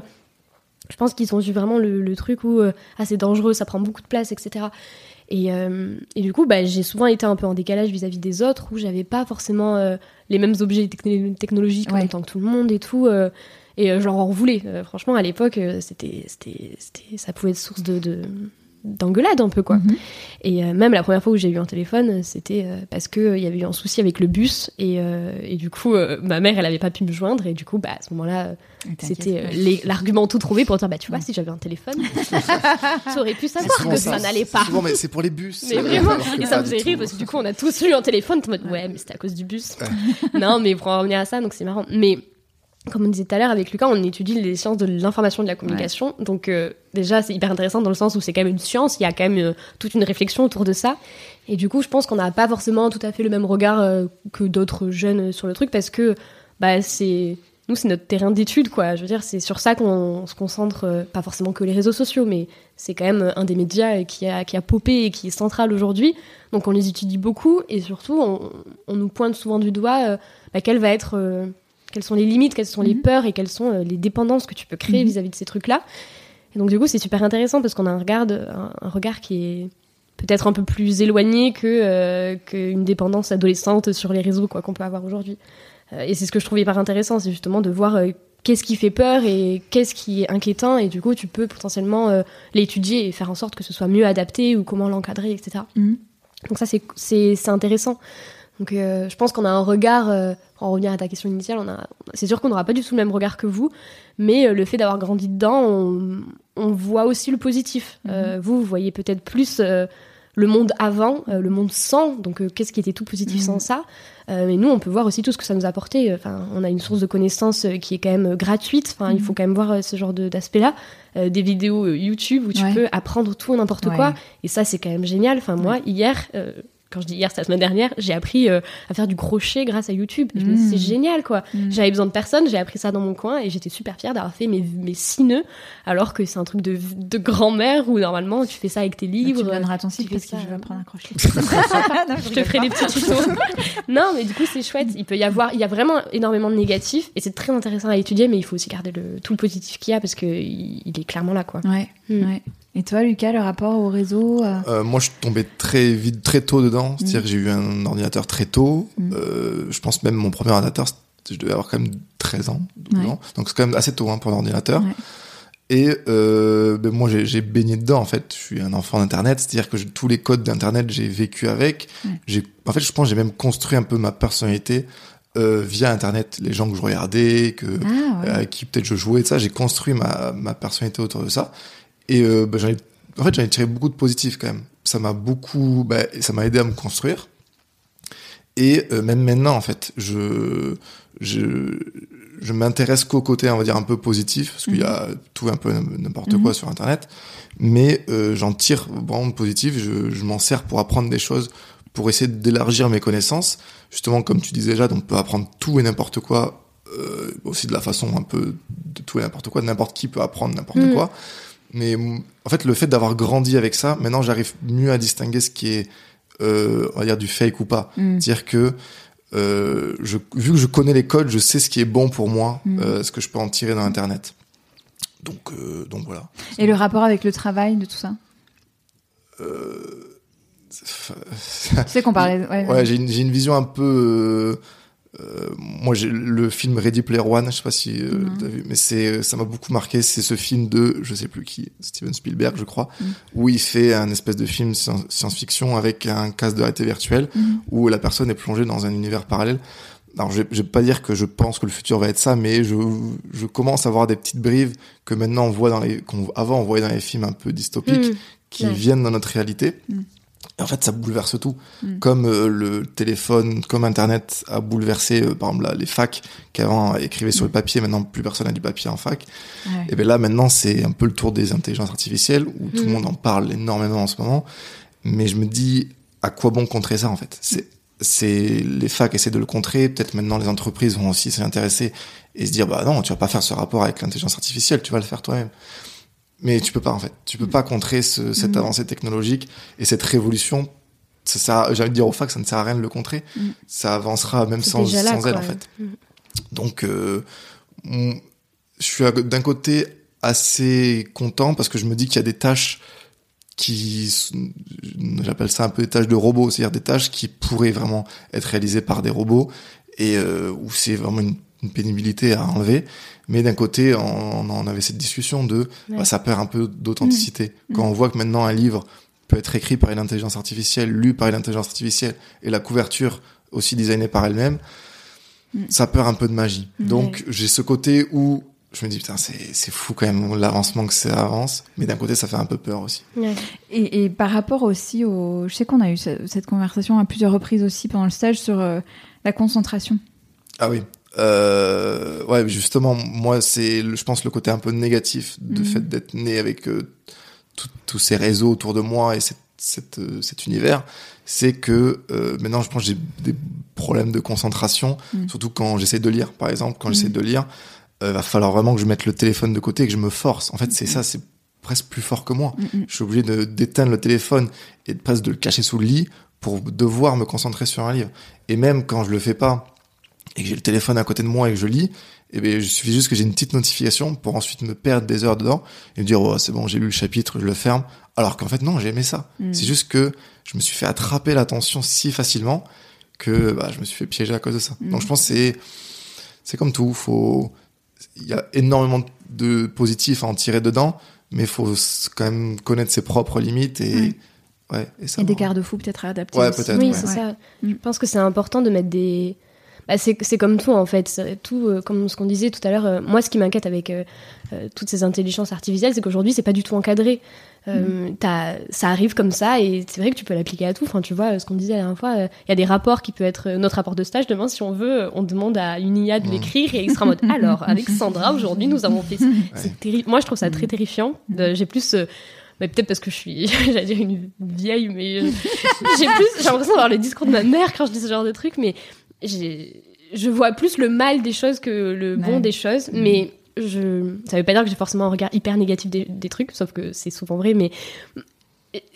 Speaker 2: je pense qu'ils ont vu vraiment le, truc où euh, ah, c'est dangereux, ça prend beaucoup de place, etc. Euh, et, du coup, bah, j'ai souvent été un peu en décalage vis-à-vis des autres, où j'avais pas forcément les mêmes objets technologiques en même temps que tout le monde et tout. et je leur en voulais. franchement, à l'époque, c'était, c'était, ça pouvait être source de, d'engueulade un peu quoi. Mhm. Et euh, même la première fois où j'ai eu un téléphone, c'était euh, parce que il y avait eu un souci avec le bus et, euh, et du coup ma mère elle avait pas pu me joindre et du coup bah à ce moment-là c'était l'argument tout trouvé pour dire bah tu vois si j'avais un téléphone aurais pu savoir que ça, n'allait pas.
Speaker 3: Souvent mais c'est pour les bus.
Speaker 2: Mais vraiment et ça me faisait rire parce que du coup on a tous eu un téléphone ouais mais c'était à cause du bus. non mais pour en revenir à ça donc c'est marrant mais comme on disait tout à l'heure avec Lucas, on étudie les sciences de l'information et de la communication. Donc euh, déjà, c'est hyper intéressant dans le sens où c'est quand même une science, il y a quand même euh, toute une réflexion autour de ça. Et du coup, je pense qu'on n'a pas forcément tout à fait le même regard euh, que d'autres jeunes sur le truc parce que bah, c'est nous, c'est notre terrain d'étude, quoi. Je veux dire, c'est sur ça qu'on se concentre, pas forcément que les réseaux sociaux, mais c'est quand même un des médias qui a, qui a popé et qui est central aujourd'hui. Donc on les étudie beaucoup et surtout, on, on nous pointe souvent du doigt bah, quelle va être quelles sont les limites, quelles sont les mhm. peurs et quelles sont euh, les dépendances que tu peux créer mhm. vis-à-vis de ces trucs-là. Et donc du coup, c'est super intéressant parce qu'on a un regard, un, regard qui est peut-être un peu plus éloigné que euh, qu'une dépendance adolescente sur les réseaux quoi qu'on peut avoir aujourd'hui. Euh, et c'est ce que je trouve hyper intéressant, c'est justement de voir qu'est-ce qui fait peur et qu'est-ce qui est inquiétant et du coup tu peux potentiellement l'étudier et faire en sorte que ce soit mieux adapté ou comment l'encadrer, etc. Mhm. Donc ça c'est intéressant. Donc euh, je pense qu'on a un regard, euh, pour en revenir à ta question initiale, on a, c'est sûr qu'on n'aura pas du tout le même regard que vous, mais euh, le fait d'avoir grandi dedans, on, voit aussi le positif. Mhm. vous, vous voyez peut-être plus le monde avant, le monde sans, donc qu'est-ce qui était tout positif sans mhm. ça. mais nous, on peut voir aussi tout ce que ça nous a apporté. Enfin, on a une source de connaissances qui est quand même gratuite. Enfin, il faut mhm. quand même voir ce genre d'aspect-là. des vidéos YouTube où tu peux apprendre tout n'importe quoi. Et ça, c'est quand même génial. Enfin, moi, hier, quand je dis hier, c'est la semaine dernière, j'ai appris euh, à faire du crochet grâce à YouTube. je me dis, c'est mmh. génial, quoi. Mmh. J'avais besoin de personne, j'ai appris ça dans mon coin et j'étais super fière d'avoir fait mes, mes six nœuds, alors que c'est un truc de, de grand-mère où normalement tu fais ça avec tes livres. Tu
Speaker 1: me donneras ton site parce que je vais apprendre à crocheter.
Speaker 2: je te ferai des petits tutos. non, mais du coup, c'est chouette. Il peut y avoir, il y a vraiment énormément de négatifs et c'est très intéressant à étudier, mais il faut aussi garder le, tout le positif qu'il y a parce qu'il il est clairement là, quoi.
Speaker 1: Ouais, mmh. ouais. Et toi, Lucas, le rapport au réseau euh
Speaker 3: euh, Moi, je suis tombé très vite, très tôt dedans. C'est-à-dire mm. que j'ai eu un ordinateur très tôt. Mm. Euh, je pense même mon premier ordinateur, je devais avoir quand même 13 ans. Donc c'est quand même assez tôt hein, pour un ordinateur. Et ben, moi, j'ai baigné dedans, en fait. Je suis un enfant d'Internet. C'est-à-dire que tous les codes d'Internet, j'ai vécu avec. En fait, je pense que j'ai même construit un peu ma personnalité via Internet, les gens que je regardais, que ah, qui peut-être je jouais, ça, j'ai construit ma, ma personnalité autour de ça. Et euh, bah, en fait, j'en ai tiré beaucoup de positifs quand même. Ça m'a beaucoup, bah, ça m'a aidé à me construire. Et euh, même maintenant, en fait, je, je, je m'intéresse qu'au côté, on va dire, un peu positif, parce qu'il y a mhm. tout un peu n'importe quoi mhm. sur Internet. Mais euh, j'en tire vraiment positif, je, je m'en sers pour apprendre des choses, pour essayer d'élargir mes connaissances. Justement, comme tu disais déjà, on peut apprendre tout et n'importe quoi, euh, aussi de la façon un peu de tout et n'importe quoi, n'importe qui peut apprendre n'importe mhm. quoi. Mais en fait, le fait d'avoir grandi avec ça, maintenant, j'arrive mieux à distinguer ce qui est, euh, on va dire, du fake ou pas. Mm. C'est-à-dire que euh, je, vu que je connais les codes, je sais ce qui est bon pour moi, mm. euh, ce que je peux en tirer dans Internet. Donc, euh, donc voilà.
Speaker 1: Et le rapport avec le travail de tout ça?
Speaker 3: Euh...
Speaker 1: Tu sais qu'on parlait.
Speaker 3: Ouais, ouais j'ai une, une, vision un peu euh, moi, j'ai le film Ready Player One, je sais pas si euh,
Speaker 1: Non.
Speaker 3: t'as vu, mais c'est ça m'a beaucoup marqué. C'est ce film de, je sais plus qui, Steven Spielberg, je crois,
Speaker 1: Mm.
Speaker 3: où il fait un espèce de film science- science-fiction avec un casque de réalité virtuelle,
Speaker 1: Mhm.
Speaker 3: où la personne est plongée dans un univers parallèle. Alors, je vais, je vais pas dire que je pense que le futur va être ça, mais je, je commence à voir des petites brives que maintenant on voit dans les, qu'on, avant on voyait dans les films un peu dystopiques,
Speaker 2: Mm.
Speaker 3: qui
Speaker 2: Ouais.
Speaker 3: viennent dans notre réalité.
Speaker 1: Mm.
Speaker 3: Et en fait, ça bouleverse tout.
Speaker 1: Mm.
Speaker 3: Comme euh, le téléphone, comme Internet a bouleversé, euh, par exemple, là, les facs qui avant écrivaient sur le papier, maintenant plus personne n'a du papier en fac.
Speaker 1: Ouais.
Speaker 3: Et bien là, maintenant, c'est un peu le tour des intelligences artificielles où tout le
Speaker 2: Mm.
Speaker 3: monde en parle énormément en ce moment. Mais je me dis, à quoi bon contrer ça en fait? C'est c'est les facs essaient de le contrer. Peut-être maintenant les entreprises vont aussi s'y intéresser et se dire bah non, tu vas pas faire ce rapport avec l'intelligence artificielle, tu vas le faire toi-même. Mais tu peux pas en fait. Tu peux pas contrer ce, cette
Speaker 1: Mm.
Speaker 3: avancée technologique et cette révolution. Ça, j'ai envie de dire aux facs, ça ne sert à rien de le contrer.
Speaker 1: Mm.
Speaker 3: Ça avancera même sans,
Speaker 2: déjà là,
Speaker 3: sans elle
Speaker 2: quoi.
Speaker 3: en fait.
Speaker 2: Mm.
Speaker 3: Donc, euh, je suis d'un côté assez content parce que je me dis qu'il y a des tâches qui, j'appelle ça un peu des tâches de robots, c'est-à-dire des tâches qui pourraient vraiment être réalisées par des robots et euh, où c'est vraiment une, une pénibilité à enlever. Mais d'un côté, on, on avait cette discussion de,
Speaker 2: Ouais.
Speaker 3: bah, ça perd un peu d'authenticité.
Speaker 1: Mhm.
Speaker 3: Quand on voit que maintenant un livre peut être écrit par une intelligence artificielle, lu par une intelligence artificielle, et la couverture aussi designée par elle-même,
Speaker 1: Mhm.
Speaker 3: ça perd un peu de magie. Donc j'ai ce côté où je me dis putain c'est fou quand même l'avancement que ça avance, mais d'un côté ça fait un peu peur aussi.
Speaker 2: Ouais.
Speaker 1: Et, et par rapport aussi au. Je sais qu'on a eu ce- cette conversation à plusieurs reprises aussi pendant le stage sur euh, la concentration.
Speaker 3: Ah oui. Euh, ouais, justement, moi, c'est, je pense, le côté un peu négatif de
Speaker 1: Mhm.
Speaker 3: fait d'être né avec euh, tous ces réseaux autour de moi et cette, cette, euh, cet univers, c'est que euh, maintenant, je pense, que j'ai des problèmes de concentration,
Speaker 1: Mhm.
Speaker 3: surtout quand j'essaie de lire, par exemple, quand
Speaker 1: Mhm.
Speaker 3: j'essaie de lire, euh, va falloir vraiment que je mette le téléphone de côté et que je me force. En fait, c'est ça, c'est presque plus fort que moi. Je suis obligé de d'éteindre le téléphone et de presque de le cacher sous le lit pour devoir me concentrer sur un livre. Et même quand je le fais pas et que j'ai le téléphone à côté de moi et que je lis, eh bien, il suffit juste que j'ai une petite notification pour ensuite me perdre des heures dedans et me dire, oh, c'est bon, j'ai lu le chapitre, je le ferme. Alors qu'en fait, non, j'ai aimé ça.
Speaker 1: Mm.
Speaker 3: C'est juste que je me suis fait attraper l'attention si facilement que bah, je me suis fait piéger à cause de ça.
Speaker 1: Mm.
Speaker 3: Donc je pense que c'est, c'est comme tout. Faut, il y a énormément de positifs à en tirer dedans, mais il faut quand même connaître ses propres limites et,
Speaker 1: Ouais.
Speaker 3: ouais, et ça.
Speaker 1: Et des garde-fous peut-être à adapter.
Speaker 3: Ouais,
Speaker 1: aussi.
Speaker 3: peut-être,
Speaker 2: Oui,
Speaker 3: ouais.
Speaker 2: c'est
Speaker 1: Ouais.
Speaker 2: ça.
Speaker 1: Mm.
Speaker 2: Je pense que c'est important de mettre des. Bah, c'est comme tout en fait. Tout euh, comme ce qu'on disait tout à l'heure. euh, moi, ce qui m'inquiète avec euh, toutes ces intelligences artificielles, c'est qu'aujourd'hui, c'est pas du tout encadré. T'as- ça arrive comme ça et c'est vrai que tu peux l'appliquer à tout. Enfin, tu vois, ce qu'on disait la dernière fois, il y a des rapports qui peuvent être notre rapport de stage. Demain, si on veut, on demande à une IA de
Speaker 3: Mm.
Speaker 2: l'écrire et il sera en mode alors, Alexandra, aujourd'hui, nous avons fait ça. Moi, je trouve ça très terrifiant. J'ai plus. peut-être parce que je suis, j'allais dire une vieille, mais j'ai plus, j'ai l'impression d'avoir le discours de ma mère quand je dis ce genre de truc, mais je vois plus le mal des choses que le bon
Speaker 1: Ouais.
Speaker 2: des choses,
Speaker 1: Mhm.
Speaker 2: mais je, ça veut pas dire que j'ai forcément un regard hyper négatif des, des trucs, sauf que c'est souvent vrai, mais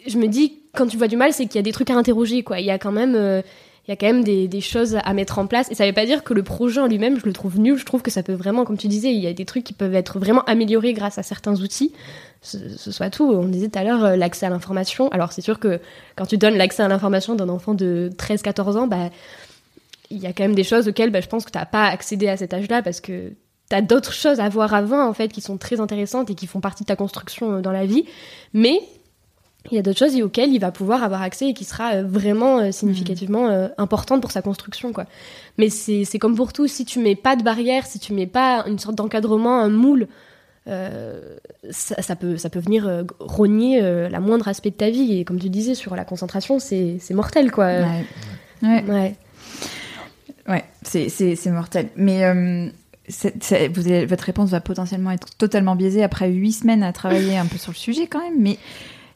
Speaker 2: je me dis, quand tu vois du mal, c'est qu'il y a des trucs à interroger, quoi. Il y a quand même, euh, il y a quand même des, des choses à mettre en place. Et ça veut pas dire que le projet en lui-même, je le trouve nul. Je trouve que ça peut vraiment, comme tu disais, il y a des trucs qui peuvent être vraiment améliorés grâce à certains outils. Ce, ce soit tout. On disait tout à l'heure euh, l'accès à l'information. Alors c'est sûr que quand tu donnes l'accès à l'information d'un enfant de 13-14 ans, bah, il y a quand même des choses auxquelles bah, je pense que tu n'as pas accédé à cet âge-là parce que tu as d'autres choses à voir avant, en fait, qui sont très intéressantes et qui font partie de ta construction euh, dans la vie. Mais il y a d'autres choses auxquelles il va pouvoir avoir accès et qui sera euh, vraiment euh, significativement euh, importante pour sa construction quoi. Mais c'est c'est comme pour tout, si tu mets pas de barrière, si tu mets pas une sorte d'encadrement, un moule, euh, ça, ça peut ça peut venir euh, rogner euh, la moindre aspect de ta vie et comme tu disais sur la concentration, c'est c'est mortel quoi.
Speaker 1: Ouais. Ouais.
Speaker 2: Ouais.
Speaker 1: Ouais, c'est, mortel. Mais euh, votre réponse va potentiellement être totalement biaisée après huit semaines à travailler un peu sur le sujet quand même. Mais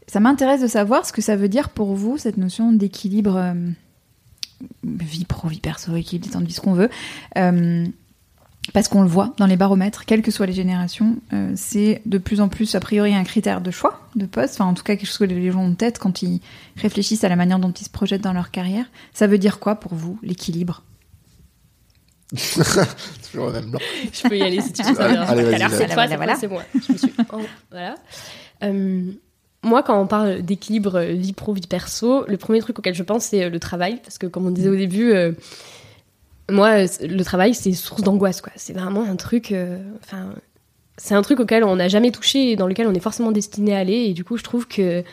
Speaker 1: ça m'intéresse de savoir ce que ça veut dire pour vous, cette notion d'équilibre euh, vie pro, vie perso, équilibre des temps de vie, ce qu'on veut. Euh, parce qu'on le voit dans les baromètres, quelles que soient les générations, c'est de plus en plus, a priori, un critère de choix de poste, enfin en tout cas quelque chose que les gens ont en tête quand ils réfléchissent à la manière dont ils se projettent dans leur carrière. Ça veut dire quoi pour vous, l'équilibre
Speaker 3: Toujours le même blanc.
Speaker 2: Je peux y aller si tu veux.
Speaker 3: Allez, vas-y,
Speaker 2: Alors, cette fois, c'est moi. Je me suis... oh, voilà. Euh, moi, quand on parle d'équilibre euh, vie pro, vie perso, le premier truc auquel je pense, c'est euh, le travail. Parce que, comme on disait au début, euh, moi, le travail, c'est source d'angoisse, quoi. C'est vraiment un truc. Enfin, c'est un truc auquel on n'a jamais touché et dans lequel on est forcément destiné à aller. Et du coup, je trouve que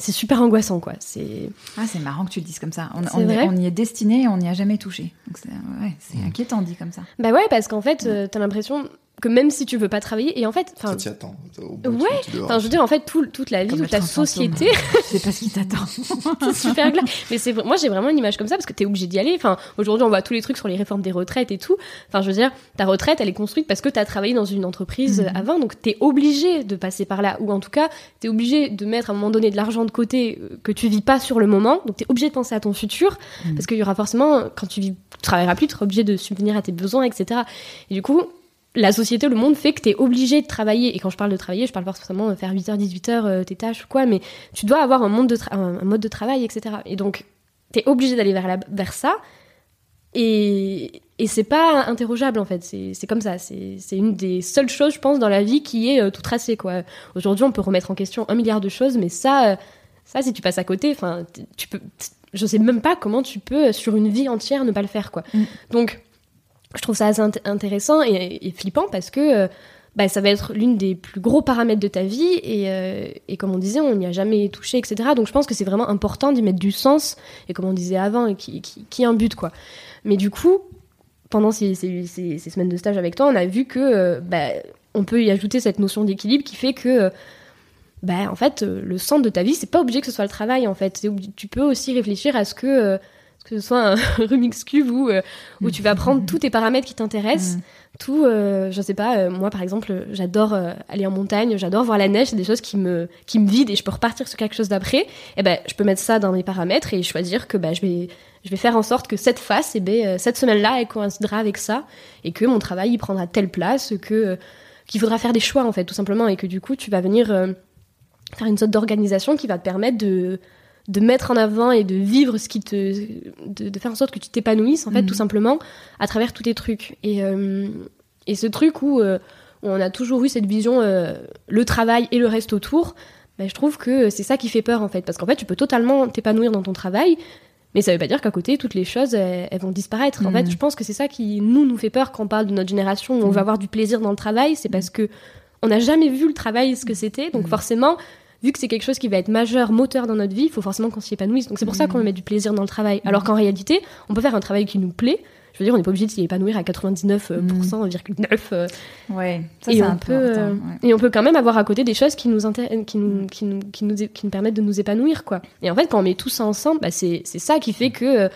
Speaker 2: c'est super angoissant, quoi. C'est
Speaker 1: ah, c'est marrant que tu le dises comme ça. On, on, y est destiné et on n'y a jamais touché. C'est ouais, mmh. inquiétant dit comme ça.
Speaker 2: Bah ouais, parce qu'en fait, tu as l'impression que même si tu veux pas travailler et en fait
Speaker 3: ça t'y attend
Speaker 2: ouais enfin je veux dire en fait toute la vie toute la société
Speaker 1: c'est pas ce qui t'attend.
Speaker 2: c'est super clair. Mais c'est moi j'ai vraiment une image comme ça parce que t'es obligé d'y aller. Enfin aujourd'hui on voit tous les trucs sur les réformes des retraites et tout. Enfin je veux dire ta retraite elle est construite parce que t'as travaillé dans une entreprise mhm. avant. Donc t'es obligé de passer par là. Ou en tout cas t'es obligé de mettre à un moment donné de l'argent de côté euh, que tu vis pas sur le moment. Donc t'es obligé de penser à ton futur. Mhm. parce qu'il y aura forcément quand tu vis tu travailleras plus tu seras obligé de subvenir à tes besoins etc et du coup la société, le monde fait que tu es obligé de travailler. Et quand je parle de travailler, je parle pas forcément de faire 8h, 18h euh, tes tâches ou quoi, mais tu dois avoir un, monde de un, mode de travail, etc. Et donc, tu es obligé d'aller vers, vers ça. Et, et c'est pas interrogeable en fait, c'est comme ça. C'est une des seules choses, je pense, dans la vie qui est euh, tout tracé. quoi. Aujourd'hui, on peut remettre en question un milliard de choses, mais ça, euh, ça si tu passes à côté, enfin, tu peux. Je sais même pas comment tu peux, sur une vie entière, ne pas le faire. quoi. Mm. Donc je trouve ça assez intéressant et, flippant parce que euh, bah, ça va être l'une des plus gros paramètres de ta vie et, euh, et comme on disait, on n'y a jamais touché, etc. Donc je pense que c'est vraiment important d'y mettre du sens et comme on disait avant, qui, qui, qui un but quoi. Mais du coup, pendant ces, ces, ces, semaines de stage avec toi, on a vu que euh, bah, on peut y ajouter cette notion d'équilibre qui fait que bah, en fait, le centre de ta vie, c'est pas obligé que ce soit le travail en fait. Tu peux aussi réfléchir à ce que que ce soit un Remix Cube où, euh, où tu vas prendre tous tes paramètres qui t'intéressent, mm. tout, euh, je sais pas, euh, moi par exemple, j'adore aller en montagne, j'adore voir la neige, c'est des choses qui me, qui me vident et je peux repartir sur quelque chose d'après, et eh ben je peux mettre ça dans mes paramètres et choisir que bah, je, vais, je vais faire en sorte que cette phase, et eh ben, cette semaine-là, elle coïncidera avec ça, et que mon travail, il prendra telle place, que qu'il faudra faire des choix en fait, tout simplement, et que du coup, tu vas venir faire une sorte d'organisation qui va te permettre de de mettre en avant et de vivre ce qui te de, faire en sorte que tu t'épanouisses en fait tout mhm. simplement à travers tous tes trucs. Et euh, et ce truc où, euh, on a toujours eu cette vision euh, le travail et le reste autour ben, je trouve que c'est ça qui fait peur en fait. Parce qu'en fait tu peux totalement t'épanouir dans ton travail mais ça veut pas dire qu'à côté toutes les choses elles, vont disparaître. En fait mhm. je pense que c'est ça qui nous nous fait peur quand on parle de notre génération où on mhm. va avoir du plaisir dans le travail c'est parce que on n'a jamais vu le travail ce que c'était. Donc forcément vu que c'est quelque chose qui va être majeur, moteur dans notre vie, il faut forcément qu'on s'y épanouisse. Donc c'est pour ça qu'on met du plaisir dans le travail. Alors qu'en réalité, on peut faire un travail qui nous plaît. Je veux dire, on n'est pas obligé de s'y épanouir à 99,9. Mm. Euh,
Speaker 1: ouais, ça,
Speaker 2: et,
Speaker 1: on
Speaker 2: peut, euh, et on peut quand même avoir à côté des choses qui nous, qui nous, qui nous, qui nous, qui nous permettent de nous épanouir. quoi. Et en fait, quand on met tout ça ensemble, bah, c'est ça qui fait que euh,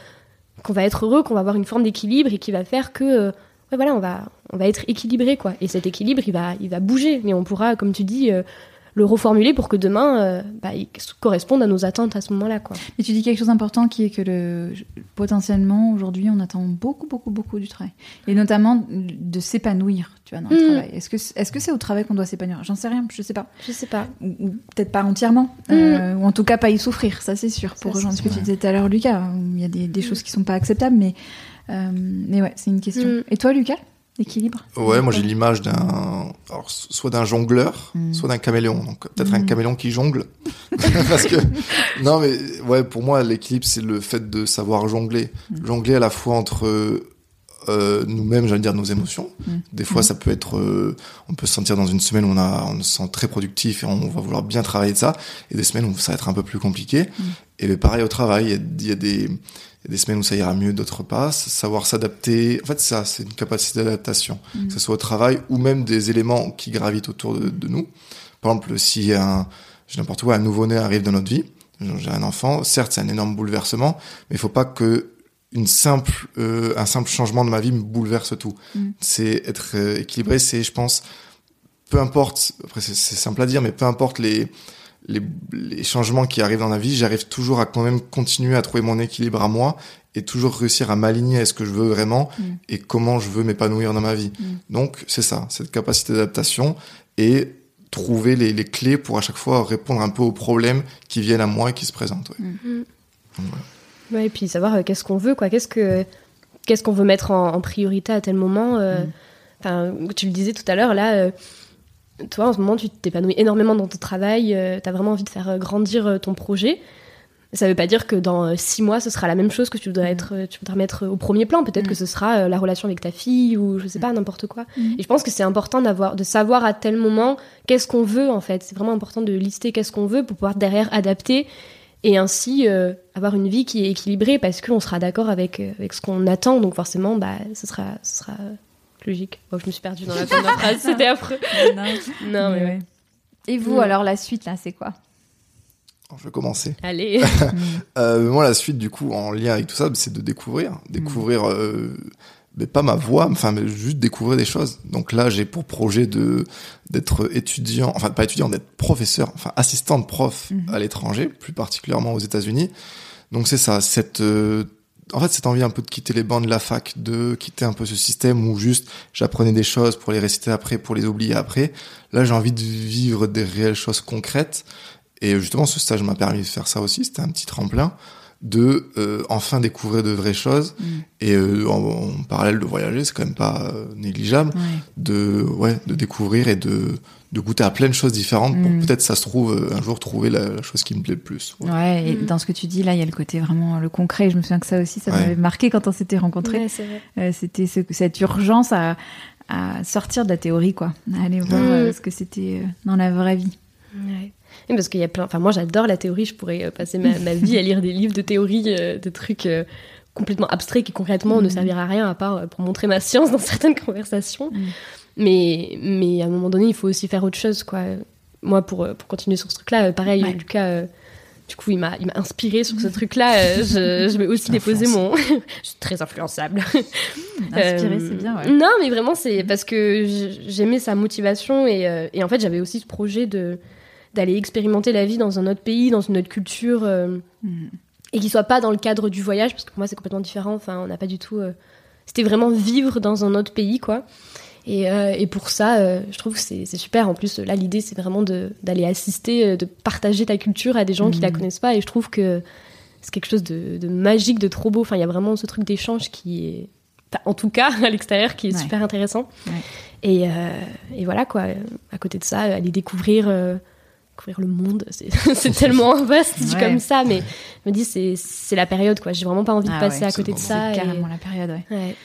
Speaker 2: qu'on va être heureux, qu'on va avoir une forme d'équilibre et qui va faire que ouais, voilà, on va, on va être équilibré. quoi. Et cet équilibre, il va, il va bouger. Mais on pourra, comme tu dis le reformuler pour que demain, euh, bah, il corresponde à nos attentes à ce moment-là. Quoi.
Speaker 1: Mais tu dis quelque chose d'important qui est que le, potentiellement, aujourd'hui, on attend beaucoup, beaucoup, beaucoup du travail. Et notamment de s'épanouir, tu vois, dans le mm. travail. Est-ce que est-ce que c'est au travail qu'on doit s'épanouir? J'en sais rien, je sais pas.
Speaker 2: Je sais pas.
Speaker 1: Ou, peut-être pas entièrement. Euh, mm. ou en tout cas, pas y souffrir, ça c'est sûr. Pour rejoindre ce que tu disais tout à l'heure, Lucas, il y a des, des mm. choses qui sont pas acceptables, mais, euh, mais ouais, c'est une question. Et toi, Lucas? L'équilibre
Speaker 3: Ouais, moi j'ai l'image d'un, soit d'un jongleur, hmm. soit d'un caméléon. Donc peut-être un hmm. caméléon qui jongle, parce que non mais ouais, pour moi l'équilibre c'est le fait de savoir jongler, hmm. jongler à la fois entre euh, nous-mêmes, j'allais dire nos émotions. Des fois, ça peut être, euh, on peut se sentir dans une semaine où on a, on se sent très productif et on va vouloir bien travailler de ça, et des semaines où ça va être un peu plus compliqué. Et pareil au travail, il y a des il y a des semaines où ça ira mieux, d'autres pas. Savoir s'adapter. En fait, ça, c'est une capacité d'adaptation. Mm. Que ce soit au travail ou même des éléments qui gravitent autour de, nous. Par exemple, si un, n'importe quoi, un nouveau-né arrive dans notre vie, j'ai un enfant, certes, c'est un énorme bouleversement, mais il faut pas que une simple, euh, un simple changement de ma vie me bouleverse tout. Mm. C'est être euh, équilibré, c'est, je pense, peu importe, après c'est simple à dire, mais peu importe les, les, les, changements qui arrivent dans la vie, j'arrive toujours à quand même continuer à trouver mon équilibre à moi et toujours réussir à m'aligner à ce que je veux vraiment mm. et comment je veux m'épanouir dans ma vie. Mm. Donc c'est ça, cette capacité d'adaptation et trouver les, les, clés pour à chaque fois répondre un peu aux problèmes qui viennent à moi et qui se présentent. Ouais.
Speaker 2: Mm. Ouais, et puis savoir euh, qu'est-ce qu'on veut, quoi. Qu'est-ce que qu'est-ce qu'on veut mettre en, en, priorité à tel moment. Euh, tu le disais tout à l'heure, là. Euh, toi, en ce moment, tu t'épanouis énormément dans ton travail, euh, tu as vraiment envie de faire euh, grandir euh, ton projet. Ça veut pas dire que dans six mois, ce sera la même chose que tu voudrais,
Speaker 1: Mm.
Speaker 2: être, tu mettre au premier plan. Peut-être
Speaker 1: Mm.
Speaker 2: que ce sera la relation avec ta fille ou je sais pas, n'importe quoi.
Speaker 1: Mm.
Speaker 2: Et je pense que c'est important d'avoir, de savoir à tel moment qu'est-ce qu'on veut en fait. C'est vraiment important de lister qu'est-ce qu'on veut pour pouvoir derrière adapter et ainsi euh, avoir une vie qui est équilibrée parce qu'on sera d'accord avec, avec ce qu'on attend. Donc forcément, bah, ce sera, ce sera logique. Oh, je me suis perdue dans la fin de ma phrase, c'était affreux.
Speaker 1: non,
Speaker 2: Non, mais
Speaker 1: mais
Speaker 2: ouais.
Speaker 1: Et vous,
Speaker 2: Mm.
Speaker 1: alors la suite là, c'est quoi
Speaker 3: je vais commencer.
Speaker 2: Allez.
Speaker 3: Euh, moi, la suite, du coup, en lien avec tout ça, c'est de découvrir. Découvrir, euh, mais pas ma voix, enfin, mais juste découvrir des choses. Donc là, j'ai pour projet de d'être étudiant, enfin, pas étudiant, d'être professeur, enfin, assistant de prof
Speaker 1: Mhm.
Speaker 3: à l'étranger, plus particulièrement aux États-Unis. Donc c'est ça, cette, euh, en fait, cette envie un peu de quitter les bancs de la fac, de quitter un peu ce système où juste j'apprenais des choses pour les réciter après, pour les oublier après. Là, j'ai envie de vivre des réelles choses concrètes. Et justement, ce stage m'a permis de faire ça aussi. C'était un petit tremplin de euh, enfin découvrir de vraies choses.
Speaker 1: Mm.
Speaker 3: Et euh, en, en parallèle de voyager, c'est quand même pas euh, négligeable
Speaker 1: Ouais.
Speaker 3: de ouais de découvrir et de de goûter à plein de choses différentes pour
Speaker 1: Mm.
Speaker 3: peut-être ça se trouve un jour trouver la, la chose qui me plaît le plus.
Speaker 1: Ouais, et
Speaker 2: Mhm.
Speaker 1: dans ce que tu dis là, il y a le côté vraiment le concret. Je me souviens que ça aussi, ça
Speaker 3: Ouais.
Speaker 1: m'avait marqué quand on s'était rencontrés. Euh, c'était ce- cette urgence à, à sortir de la théorie, quoi, à aller voir ce que c'était dans la vraie vie.
Speaker 2: Ouais. Oui, parce qu'il y a plein. Enfin, moi, j'adore la théorie. Je pourrais euh, passer ma, ma vie à lire des livres de théorie, euh, de trucs euh, complètement abstraits qui concrètement ne
Speaker 1: Mhm.
Speaker 2: servira à rien à part pour montrer ma science dans certaines conversations.
Speaker 1: Mhm.
Speaker 2: Mais, mais à un moment donné, il faut aussi faire autre chose, quoi. Moi, pour, pour continuer sur ce truc-là, pareil,
Speaker 1: Ouais.
Speaker 2: Lucas. euh, du coup, il m'a, il m'a inspiré sur ce truc-là. euh, je, je vais aussi déposer mon. je suis très influençable.
Speaker 1: Inspiré,
Speaker 2: Euh,
Speaker 1: c'est bien, ouais.
Speaker 2: Non, mais vraiment, c'est parce que j'aimais sa motivation et, et en fait, j'avais aussi ce projet de d'aller expérimenter la vie dans un autre pays, dans une autre culture, euh,
Speaker 1: Mhm.
Speaker 2: et qui soit pas dans le cadre du voyage, parce que pour moi, c'est complètement différent. Enfin, on n'a pas du tout. euh, C'était vraiment vivre dans un autre pays, quoi. Et, euh, et pour ça, euh, je trouve que c'est super. En plus, là, l'idée, c'est vraiment d'aller assister, de partager ta culture à des gens qui la
Speaker 1: Mhm.
Speaker 2: connaissent pas. Et je trouve que c'est quelque chose de, de magique, de trop beau. Enfin, il y a vraiment ce truc d'échange qui est, en tout cas, à l'extérieur, qui est
Speaker 1: Ouais.
Speaker 2: super intéressant.
Speaker 1: Ouais.
Speaker 2: Et, et voilà, quoi. À côté de ça, aller découvrir. Découvrir le monde, c'est tellement vaste dit
Speaker 1: Ouais.
Speaker 2: comme ça, mais je me dis c'est c'est la période quoi. J'ai vraiment pas envie de
Speaker 1: Ah
Speaker 2: passer
Speaker 1: ouais,
Speaker 2: à côté de ça.
Speaker 1: C'est
Speaker 2: et-
Speaker 1: carrément la période, ouais.
Speaker 2: Ouais.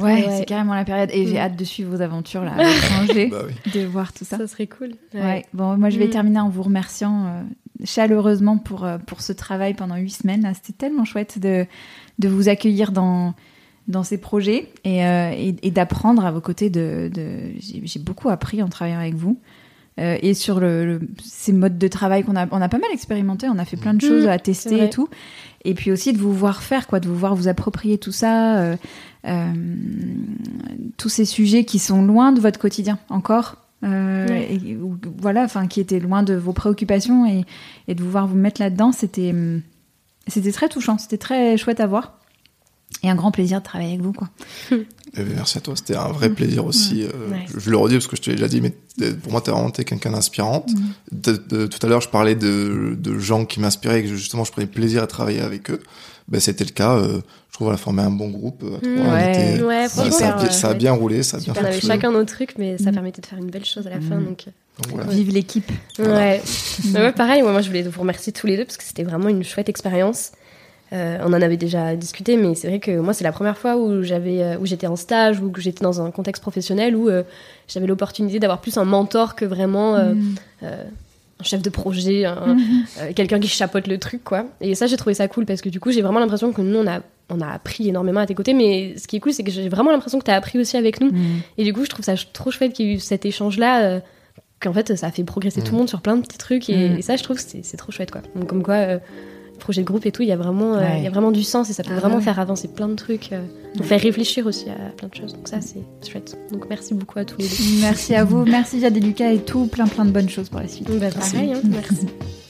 Speaker 1: Ouais,
Speaker 2: Ouais.
Speaker 1: c'est carrément la période. Et j'ai
Speaker 2: Mm.
Speaker 1: hâte de suivre vos aventures là, à l'étranger,
Speaker 3: Bah oui.
Speaker 1: de voir tout ça.
Speaker 2: Ça serait cool.
Speaker 1: Ouais. Bon, moi je vais
Speaker 2: Mm.
Speaker 1: terminer en vous remerciant euh, chaleureusement pour, euh, pour ce travail pendant huit semaines. C'était tellement chouette de, de vous accueillir dans, dans ces projets et, euh, et, et d'apprendre à vos côtés. De, j'ai beaucoup appris en travaillant avec vous. Euh, et sur le, le- ces modes de travail qu'on a, on a pas mal expérimenté, on a fait plein de
Speaker 2: Mm,
Speaker 1: choses à
Speaker 2: c'est
Speaker 1: tester et tout. Et puis aussi de vous voir faire, quoi, de vous voir vous approprier tout ça, euh, euh, tous ces sujets qui sont loin de votre quotidien encore.
Speaker 2: Ouais.
Speaker 1: et, ou- voilà, enfin, qui étaient loin de vos préoccupations et, et de vous voir vous mettre là-dedans, c'était, c'était très touchant, c'était très chouette à voir. Et un grand plaisir de travailler avec vous, quoi.
Speaker 3: Merci à toi, c'était un vrai plaisir aussi. euh,
Speaker 2: Ouais.
Speaker 3: je, je le redis parce que je te l'ai déjà dit, mais pour moi, t'es vraiment été quelqu'un d'inspirante. De- tout à l'heure, je parlais de, de gens qui m'inspiraient et que justement, je prenais plaisir à travailler avec eux. Ben, c'était le cas. euh, je trouve qu'on a formé un bon groupe. euh, à trois. On
Speaker 1: Ouais.
Speaker 3: était-
Speaker 2: Ouais,
Speaker 3: ça, a, bien-
Speaker 2: ouais.
Speaker 3: ça a bien roulé, ça a bien
Speaker 2: On avait chacun nos trucs, mais ça
Speaker 1: Mm.
Speaker 2: permettait de faire une belle chose à la fin.
Speaker 1: Mm.
Speaker 2: Donc,
Speaker 3: Donc, voilà.
Speaker 2: Ouais.
Speaker 1: Vive l'équipe.
Speaker 3: Voilà.
Speaker 2: ouais. Mais ouais, pareil, moi, moi, je voulais vous remercier tous les deux parce que c'était vraiment une chouette expérience. Euh, on en avait déjà discuté, mais c'est vrai que moi, c'est la première fois où j'avais, euh, où j'étais en stage ou que j'étais dans un contexte professionnel où euh, j'avais l'opportunité d'avoir plus un mentor que vraiment euh,
Speaker 1: Mm.
Speaker 2: un chef de projet, euh, quelqu'un qui chapeaute le truc, quoi. Et ça, j'ai trouvé ça cool parce que du coup, j'ai vraiment l'impression que nous, on a, on a appris énormément à tes côtés, mais ce qui est cool, c'est que j'ai vraiment l'impression que tu as appris aussi avec nous.
Speaker 1: Mm.
Speaker 2: Et du coup, je trouve ça trop chouette qu'il y ait eu cet échange-là, qu'en fait, ça a fait progresser tout le monde sur plein de petits trucs. Et,
Speaker 1: Mm.
Speaker 2: et ça, je trouve que c'est c'est trop chouette, quoi. Donc, comme quoi, euh, projet de groupe et tout, il y, a vraiment, euh,
Speaker 1: Ouais.
Speaker 2: il y a vraiment du sens et ça peut
Speaker 1: Ah
Speaker 2: vraiment
Speaker 1: ouais.
Speaker 2: faire avancer plein de trucs, euh, nous faire réfléchir aussi à plein de choses. Donc, ça, c'est chouette. Donc, merci beaucoup à tous les deux.
Speaker 1: Merci à vous, merci Jade et Lucas et tout, plein plein de bonnes choses pour la suite.
Speaker 2: Bah, pareil, hein, merci.